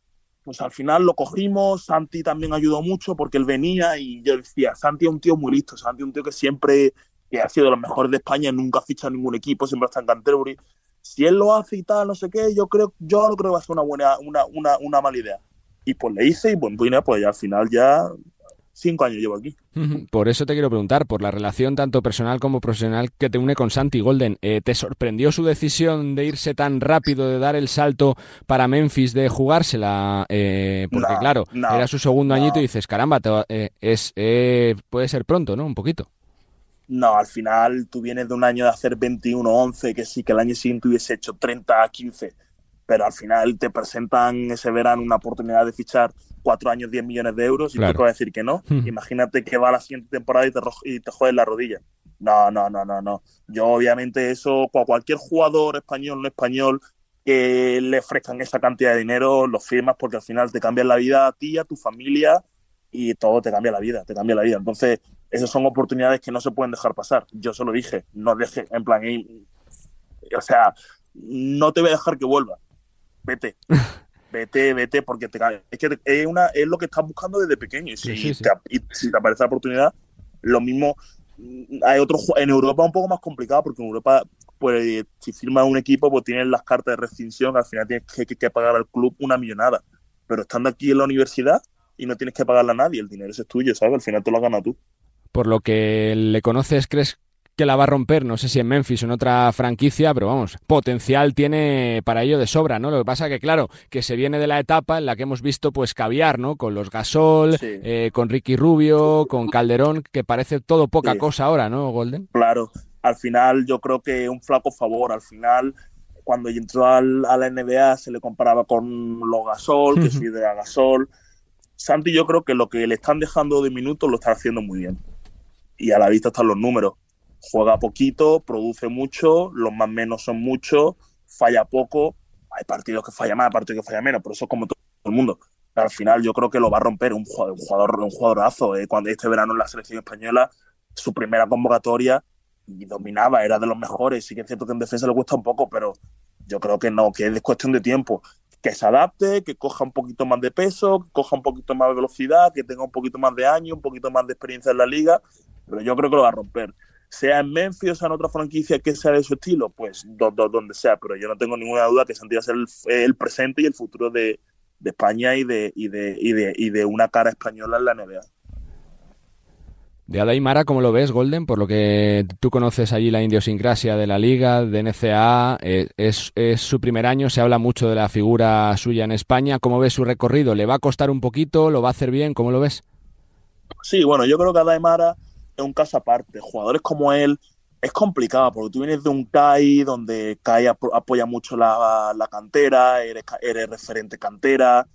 pues al final lo cogimos, Santi también ayudó mucho porque él venía y yo decía, Santi es un tío muy listo, Santi es un tío que siempre que ha sido de los mejores de España, nunca ha fichado ningún equipo, siempre está en Canterbury. Si él lo hace y tal, no sé qué, yo creo, yo no creo que va a ser una buena, una, una, una mala idea. Y pues le hice y bueno, pues, pues ya al final ya cinco años llevo aquí. Por eso te quiero preguntar, por la relación tanto personal como profesional que te une con Santi Golden. Eh, ¿Te sorprendió su decisión de irse tan rápido, de dar el salto para Memphis, de jugársela? Eh, porque No, claro, no, era su segundo no. añito y dices, caramba, te eh, es, eh, puede ser pronto, ¿no? Un poquito. No, al final tú vienes de un año de hacer 21-11, que sí, que el año siguiente hubiese hecho 30-15, pero al final te presentan ese verano una oportunidad de fichar cuatro años 10 millones de euros y Claro. tú te vas a decir que no. Hmm. Imagínate que va la siguiente temporada y te, y te jodes la rodilla. No, no, no, no, no. Yo obviamente eso, cua- cualquier jugador español, no español, que le ofrezcan esa cantidad de dinero, lo firmas porque al final te cambian la vida a ti, a tu familia y todo te cambia la vida, te cambia la vida. Entonces, esas son oportunidades que no se pueden dejar pasar. Yo se lo dije, no deje, en plan, y- o sea, no te voy a dejar que vuelva. Vete. Vete, vete, porque te, es, que es, una, es lo que estás buscando desde pequeño. Y si, Sí, sí, sí. Te, y si te aparece la oportunidad, lo mismo. mm, Hay otros en Europa un poco más complicado, porque en Europa, pues, si firmas un equipo, pues tienes las cartas de rescisión, al final tienes que, que- que pagar al club una millonada. Pero estando aquí en la universidad y no tienes que pagarle a nadie, el dinero ese es tuyo, ¿sabes? Al final te lo has ganado tú. Por lo que le conoces, ¿crees que la va a romper? No sé si en Memphis o en otra franquicia, pero vamos, potencial tiene para ello de sobra, ¿no? Lo que pasa que, claro, que se viene de la etapa en la que hemos visto, pues, caviar, ¿no? Con los Gasol, eh, con Ricky Rubio, con Calderón, que parece todo poca Sí. cosa ahora, ¿no, Golden? Claro, al final yo creo que un flaco favor. Al final, cuando entró al- a la NBA se le comparaba con los Gasol, que soy de la Gasol. Santi, yo creo que lo que le están dejando de minutos lo está haciendo muy bien. Y a la vista están los números. Juega poquito, produce mucho, los más menos son muchos, falla poco. Hay partidos que falla más, hay partidos que falla menos, pero eso es como todo el mundo. Al final yo creo que lo va a romper un jugador, un jugadorazo. eh. Cuando este verano en la selección española, su primera convocatoria y dominaba, era de los mejores. Sí que es cierto que en defensa le cuesta un poco, pero yo creo que no, que es cuestión de tiempo. Que se adapte, que coja un poquito más de peso, que coja un poquito más de velocidad, que tenga un poquito más de años, un poquito más de experiencia en la liga, pero yo creo que lo va a romper. Sea en Memphis o sea en otra franquicia que sea de su estilo, pues do- do- donde sea, pero yo no tengo ninguna duda que Santi va a ser el, el presente y el futuro de, de España y de, y, de, y, de, y de una cara española en la NBA. De Adaimara, ¿cómo lo ves, Golden? Por lo que tú conoces allí la idiosincrasia de la liga, de NCAA, eh, es, es su primer año, se habla mucho de la figura suya en España. ¿Cómo ves su recorrido? ¿Le va a costar un poquito? ¿Lo va a hacer bien? ¿Cómo lo ves? Sí, bueno, yo creo que Adaimara es un caso aparte. Jugadores como él es complicado porque tú vienes de un CAI donde CAI apo- apoya mucho la, la cantera, eres, eres referente cantera,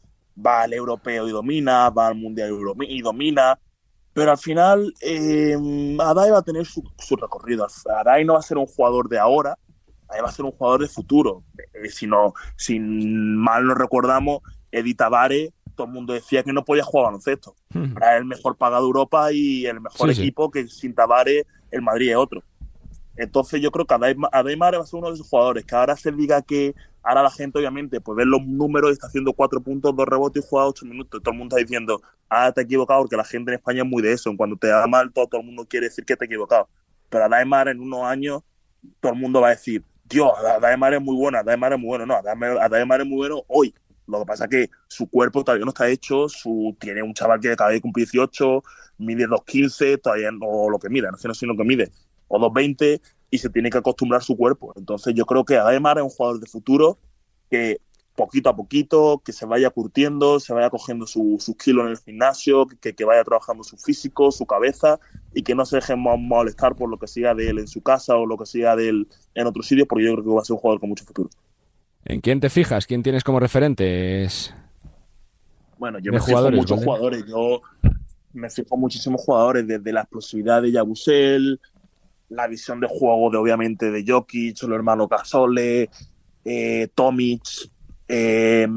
va al europeo y domina, va al mundial y domi- y domina. Pero al final, eh, Adai va a tener su, su recorrido. Adai no va a ser un jugador de ahora, Adai va a ser un jugador de futuro. Eh, si, no, si mal no recordamos, Eddie Tavares, todo el mundo decía que no podía jugar baloncesto. Era el mejor pagado de Europa y el mejor Sí, sí. equipo que sin Tavares el Madrid es otro. Entonces yo creo que Adaimar va a ser uno de esos jugadores que ahora se diga que ahora la gente obviamente pues ve los números y está haciendo cuatro puntos, dos rebotes y juega ocho minutos. Todo el mundo está diciendo, ah, te has equivocado porque la gente en España es muy de eso. Cuando te da mal todo, todo el mundo quiere decir que te has equivocado. Pero Adaimar en unos años todo el mundo va a decir, Dios, Adaimar es muy bueno, Adaimar es muy bueno. No, Adaimar es muy bueno hoy. Lo que pasa es que su cuerpo todavía no está hecho, su, tiene un chaval que acaba de cumplir 18, mide 2.15, todavía no lo que mide, no sé, sé lo que mide, o 2.20, y se tiene que acostumbrar su cuerpo. Entonces yo creo que Ademar es un jugador de futuro que poquito a poquito, que se vaya curtiendo, se vaya cogiendo su- sus kilos en el gimnasio, que, que vaya trabajando su físico, su cabeza, y que no se deje mo- molestar por lo que siga de él en su casa o lo que siga de él en otros sitios, porque yo creo que va a ser un jugador con mucho futuro. ¿En quién te fijas? ¿Quién tienes como referentes? Bueno, yo me fijo muchos ¿vale? jugadores. Yo me fijo en muchísimos jugadores, desde la explosividad de Yabusel, la visión de juego de obviamente de Jokic, los hermanos Gasole, eh, Tomic, eh,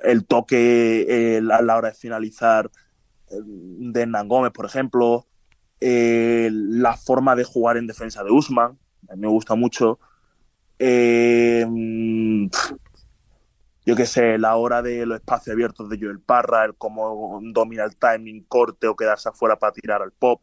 el toque eh, a la hora de finalizar eh, de Hernán Gómez, por ejemplo, la forma de jugar en defensa de Usman, a mí me gusta mucho. Eh, pf, yo qué sé, la hora de los espacios abiertos de Joel Parra, el cómo domina el timing, corte o quedarse afuera para tirar al pop.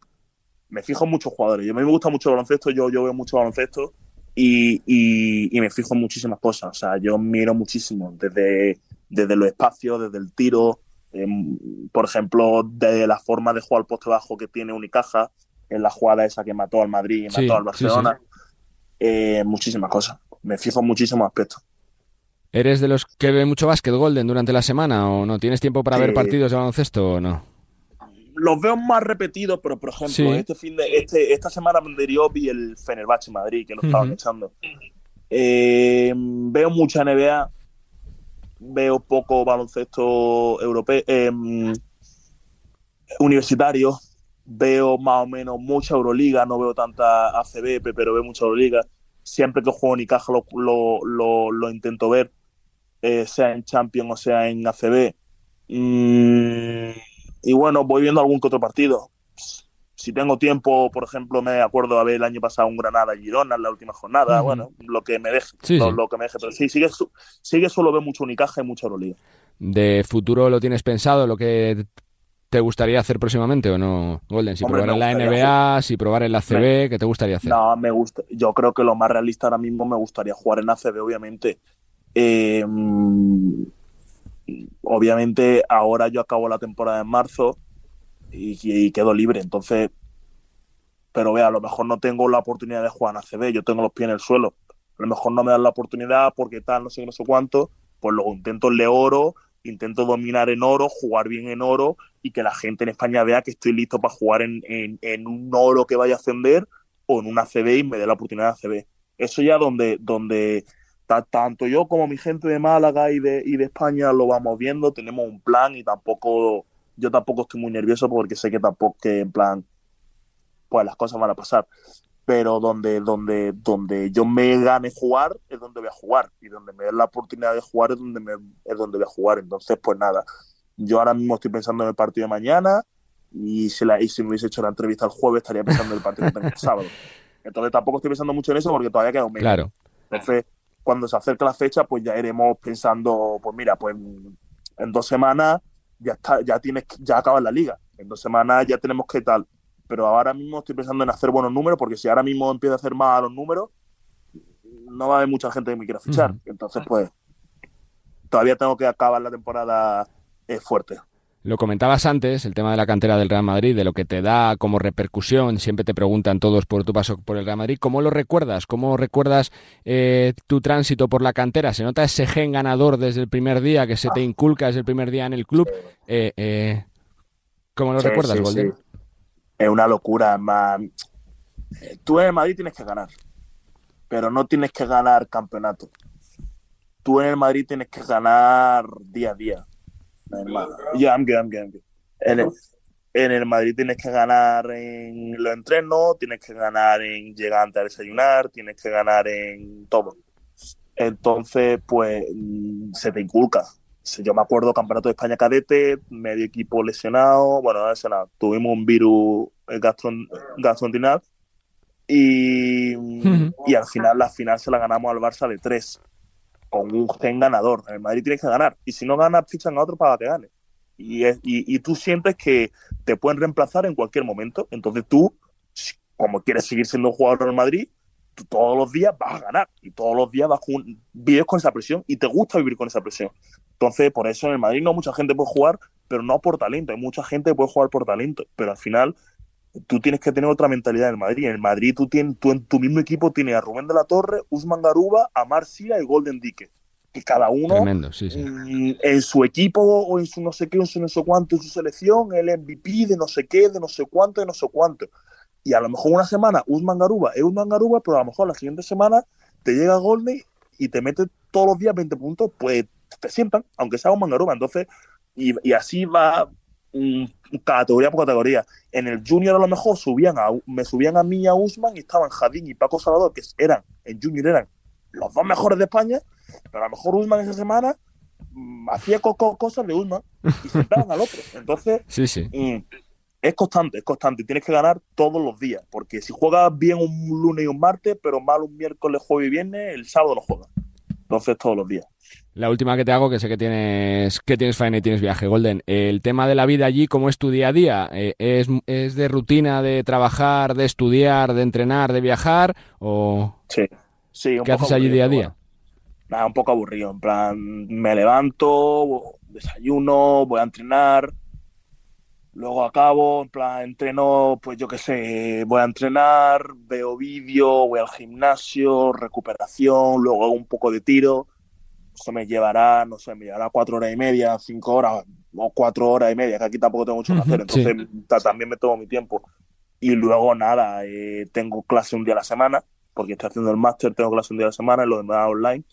Me fijo en muchos jugadores. Yo a mí me gusta mucho el baloncesto, yo, yo veo mucho baloncesto y, y- y me fijo en muchísimas cosas. O sea, yo miro muchísimo, desde, desde los espacios, desde el tiro, em, por ejemplo, de la forma de jugar al poste bajo que tiene Unicaja, en la jugada esa que mató al Madrid y Sí, mató al sí, Barcelona. Eh, muchísimas cosas. Me fijo en muchísimos aspectos. ¿Eres de los que ve mucho básquet Golden durante la semana o no? ¿Tienes tiempo para ver partidos de baloncesto o no? los veo más repetidos, pero por ejemplo, Sí. este fin de este, esta semana me vi el Fenerbahce Madrid, que lo estaban Ujú. echando. Eh, veo mucha NBA, veo poco baloncesto europeo, eh, universitario, veo más o menos mucha Euroliga, no veo tanta ACB, pero veo mucha Euroliga. Siempre que juego en Icaja lo, lo, lo, lo intento ver. eh, sea en Champions o sea en ACB. Mm, y bueno, voy viendo algún que otro partido. Si tengo tiempo, por ejemplo, me acuerdo a ver el año pasado un Granada-Girona en la última jornada, bueno, lo que me deje, Sí, lo, sí. lo que me deje. Pero sí, sigue, sigue solo ver mucho Unicaja y mucha Euroliga. ¿De futuro lo tienes pensado, lo que te gustaría hacer próximamente o no, Golden? Si Hombre, probar en la NBA, si probar en la CB, ¿qué te gustaría hacer? No, me gusta. Yo creo que lo más realista ahora mismo me gustaría jugar en ACB, obviamente. Eh, mm, obviamente, ahora yo acabo la temporada en marzo y, y quedo libre, entonces. Pero vea, a lo mejor no tengo la oportunidad de jugar en ACB, yo tengo los pies en el suelo. A lo mejor no me dan la oportunidad porque tal, no sé no sé cuánto. Pues luego intento el de oro, intento dominar en oro, jugar bien en oro y que la gente en España vea que estoy listo para jugar en, un oro que vaya a ascender o en una CB y me dé la oportunidad de CB. Eso ya donde, donde ta- tanto yo como mi gente de Málaga y de, y de España lo vamos viendo, tenemos un plan y tampoco, yo tampoco estoy muy nervioso porque sé que tampoco que en plan, pues las cosas van a pasar. Pero donde, donde, donde yo me gane jugar es donde voy a jugar. Y donde me den la oportunidad de jugar es donde, me, es donde voy a jugar. Entonces, pues nada, yo ahora mismo estoy pensando en el partido de mañana y si, la, y si me hubiese hecho la entrevista el jueves estaría pensando en el partido que tengo el sábado. Entonces tampoco estoy pensando mucho en eso porque todavía queda un mes. Claro. Entonces, cuando se acerque la fecha, pues ya iremos pensando, pues mira, pues en dos semanas ya está, ya tienes, ya acabas la liga. En dos semanas ya tenemos que tal. Pero ahora mismo estoy pensando en hacer buenos números, porque si ahora mismo empiezo a hacer malos números, no va a haber mucha gente que me quiera fichar. Entonces, pues, todavía tengo que acabar la temporada eh, fuerte. Lo comentabas antes, el tema de la cantera del Real Madrid, de lo que te da como repercusión, siempre te preguntan todos por tu paso por el Real Madrid, ¿cómo lo recuerdas? ¿Cómo recuerdas eh, tu tránsito por la cantera? ¿Se nota ese gen ganador desde el primer día que se te inculca desde el primer día en el club? Eh, eh, ¿Cómo lo Sí, recuerdas, sí, Golden? sí. Es una locura, más. Tú en el Madrid tienes que ganar, pero no tienes que ganar campeonato. Tú en el Madrid tienes que ganar día a día. Yeah, I'm good, I'm good, I'm good. En el, en el Madrid tienes que ganar en los entrenos, tienes que ganar en llegar a desayunar, tienes que ganar en todo. Entonces, pues, mm, se te inculca. Yo me acuerdo Campeonato de España cadete, medio equipo lesionado, bueno, no lesionado, tuvimos un virus eh, gastron- gastrointestinal y, y al final la final se la ganamos al Barça de tres con un gen ganador. El Madrid tiene que ganar y si no gana fichan a otro para que gane. Y, es- y, y tú sientes que te pueden reemplazar en cualquier momento. Entonces tú, como quieres seguir siendo un jugador del Madrid, todos los días vas a ganar y todos los días vas con, vives con esa presión y te gusta vivir con esa presión. Entonces, por eso en el Madrid no mucha gente puede jugar, pero no por talento. Hay mucha gente que puede jugar por talento, pero al final tú tienes que tener otra mentalidad en el Madrid. En el Madrid tú, tienes, tú en tu mismo equipo tienes a Rubén de la Torre, Usman Garuba, a Marcia y Golden Dique. Que cada uno Tremendo, sí, sí. en su equipo o en su no sé qué, en su no sé cuánto, en su selección, el MVP de no sé qué, de no sé cuánto, de no sé cuánto. Y a lo mejor una semana Usman Garuba es Usman Garuba, pero a lo mejor la siguiente semana te llega Golden y te mete todos los días 20 puntos, pues te sientan, aunque sea Usman Garuba. Entonces, y, y así va mm, categoría por categoría. En el Junior a lo mejor subían a, me subían a mí y a Usman y estaban Jadín y Paco Salvador, que eran, en Junior eran los dos mejores de España, pero a lo mejor Usman esa semana mm, hacía co- co- cosas de Usman y sentaban al otro. Entonces, Sí, sí. mm, es constante, es constante. Tienes que ganar todos los días, porque si juegas bien un lunes y un martes, pero mal un miércoles, jueves y viernes, el sábado no juegas. Entonces, todos los días. La última que te hago, que sé que tienes, que tienes faena y tienes viaje, Golden. El tema de la vida allí, ¿cómo es tu día a día? Eh, ¿Es, es de rutina de trabajar, de estudiar, de entrenar, de viajar? ¿O Sí, sí. un qué poco haces allí día a día? Nada, un poco aburrido. En plan, me levanto, desayuno, voy a entrenar, luego acabo, en plan, entreno, pues yo qué sé, voy a entrenar, veo vídeo, voy al gimnasio, recuperación, luego hago un poco de tiro. Eso me llevará, no sé, me llevará cuatro horas y media, cinco horas o cuatro horas y media, que aquí tampoco tengo mucho que hacer, entonces ta- también me tomo mi tiempo. Y luego nada, eh, tengo clase un día a la semana, porque estoy haciendo el máster, tengo clase un día a la semana, y lo demás online.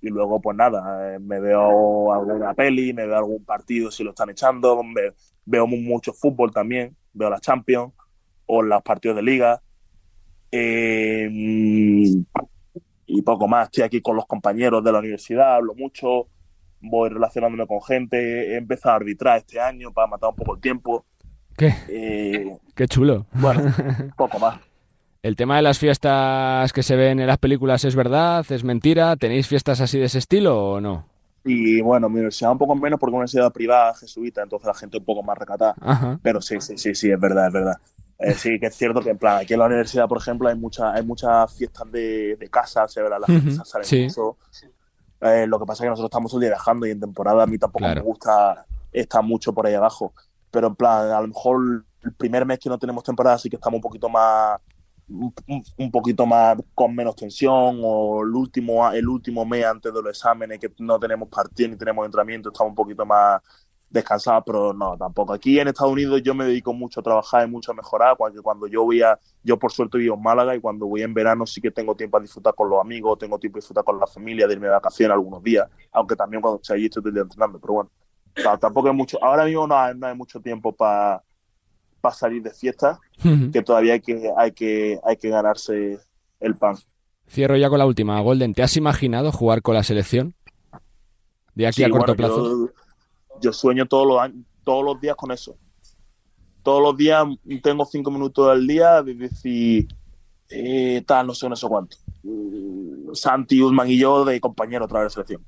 Y luego, pues nada, eh, me veo alguna peli, me veo algún partido si lo están echando, me- veo mu- mucho fútbol también, veo la Champions o los partidos de liga. Eh, y poco más. Estoy aquí con los compañeros de la universidad, hablo mucho, voy relacionándome con gente, he empezado a arbitrar este año para matar un poco el tiempo. ¿Qué? Eh, Qué chulo. bueno, poco más. El tema de las fiestas que se ven en las películas es verdad, es mentira. ¿Tenéis fiestas así de ese estilo o no? Y bueno, mi universidad un poco menos porque es una universidad privada, jesuita, entonces la gente un poco más recatada. Ajá. Pero sí, sí, sí, sí, es verdad, es verdad. Eh, sí, que es cierto que en plan, aquí en la universidad, por ejemplo, hay, mucha, hay muchas fiestas de, de casa, se verá, la gente Ujú, sale sí. mucho. Eh, lo que pasa es que nosotros estamos todo el día viajando y en temporada a mí tampoco Claro. me gusta estar mucho por ahí abajo. Pero en plan, a lo mejor el primer mes que no tenemos temporada sí que estamos un poquito más un poquito más con menos tensión o el último el último mes antes de los exámenes que no tenemos partido ni tenemos entrenamiento estamos un poquito más descansados pero no tampoco aquí en Estados Unidos yo me dedico mucho a trabajar y mucho a mejorar cuando, cuando yo voy a yo por suerte vivo en Málaga y cuando voy en verano sí que tengo tiempo a disfrutar con los amigos tengo tiempo a disfrutar con la familia de irme de vacaciones algunos días aunque también cuando estoy allí estoy todo el día entrenando pero bueno ta- tampoco hay mucho ahora mismo no hay, no hay mucho tiempo para para salir de fiesta que todavía hay que, hay que, hay que ganarse el pan. Cierro ya con la última. Golden, ¿te has imaginado jugar con la selección? De aquí Sí, a corto bueno, plazo. Yo, yo sueño todos los años, todos los días con eso. Todos los días tengo cinco minutos al día de decir eh, tal, no sé, no sé cuánto. Mm, Santi, Usman y yo de compañero otra vez de selección.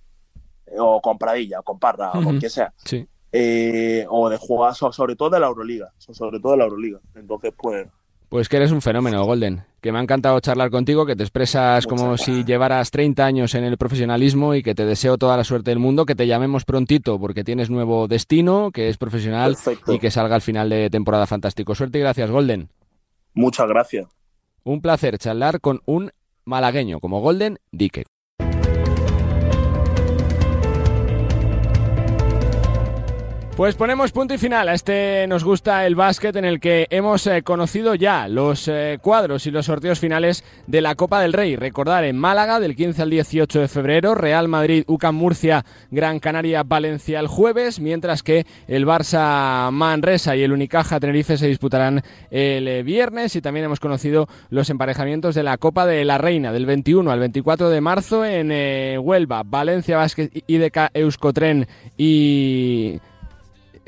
Eh, O con Pradilla, o con Parra, o con quien sea. Sí. Eh, o de jugar so- sobre todo de la Euroliga. so- Sobre todo de la Euroliga. Entonces, pues, Pues que eres un fenómeno, Golden. Que me ha encantado charlar contigo, que te expresas como si llevaras 30 años en el profesionalismo y que te deseo toda la suerte del mundo, que te llamemos prontito porque tienes nuevo destino, que es profesional Perfecto. y que salga al final de temporada fantástico. Suerte y gracias, Golden. muchas gracias. Un placer charlar con un malagueño como Golden Dique. Pues ponemos punto y final a este Nos gusta el básquet en el que hemos eh, conocido ya los eh, cuadros y los sorteos finales de la Copa del Rey. Recordar en Málaga del 15 al 18 de febrero, Real Madrid, UCAM Murcia, Gran Canaria, Valencia el jueves, mientras que el Barça Manresa y el Unicaja Tenerife se disputarán el eh, viernes y también hemos conocido los emparejamientos de la Copa de la Reina del 21 al 24 de marzo en Huelva, Valencia Basket, IDK Euskotren y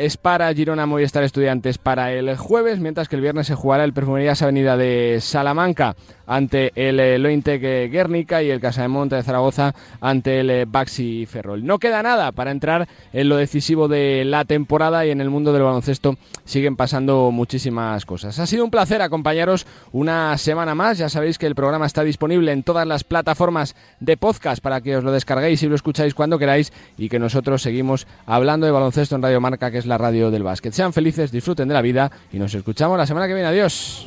es para Girona Movistar Estudiantes para el jueves, mientras que el viernes se jugará el Perfumerías Avenida de Salamanca ante el eh, Lointec Guernica y el Casa de Monte de Zaragoza ante el eh, Baxi Ferrol. No queda nada para entrar en lo decisivo de la temporada y en el mundo del baloncesto siguen pasando muchísimas cosas. Ha sido un placer acompañaros una semana más. Ya sabéis que el programa está disponible en todas las plataformas de podcast para que os lo descarguéis y lo escucháis cuando queráis y que nosotros seguimos hablando de baloncesto en Radio Marca, que es la radio del básquet. Sean felices, disfruten de la vida y nos escuchamos la semana que viene. Adiós.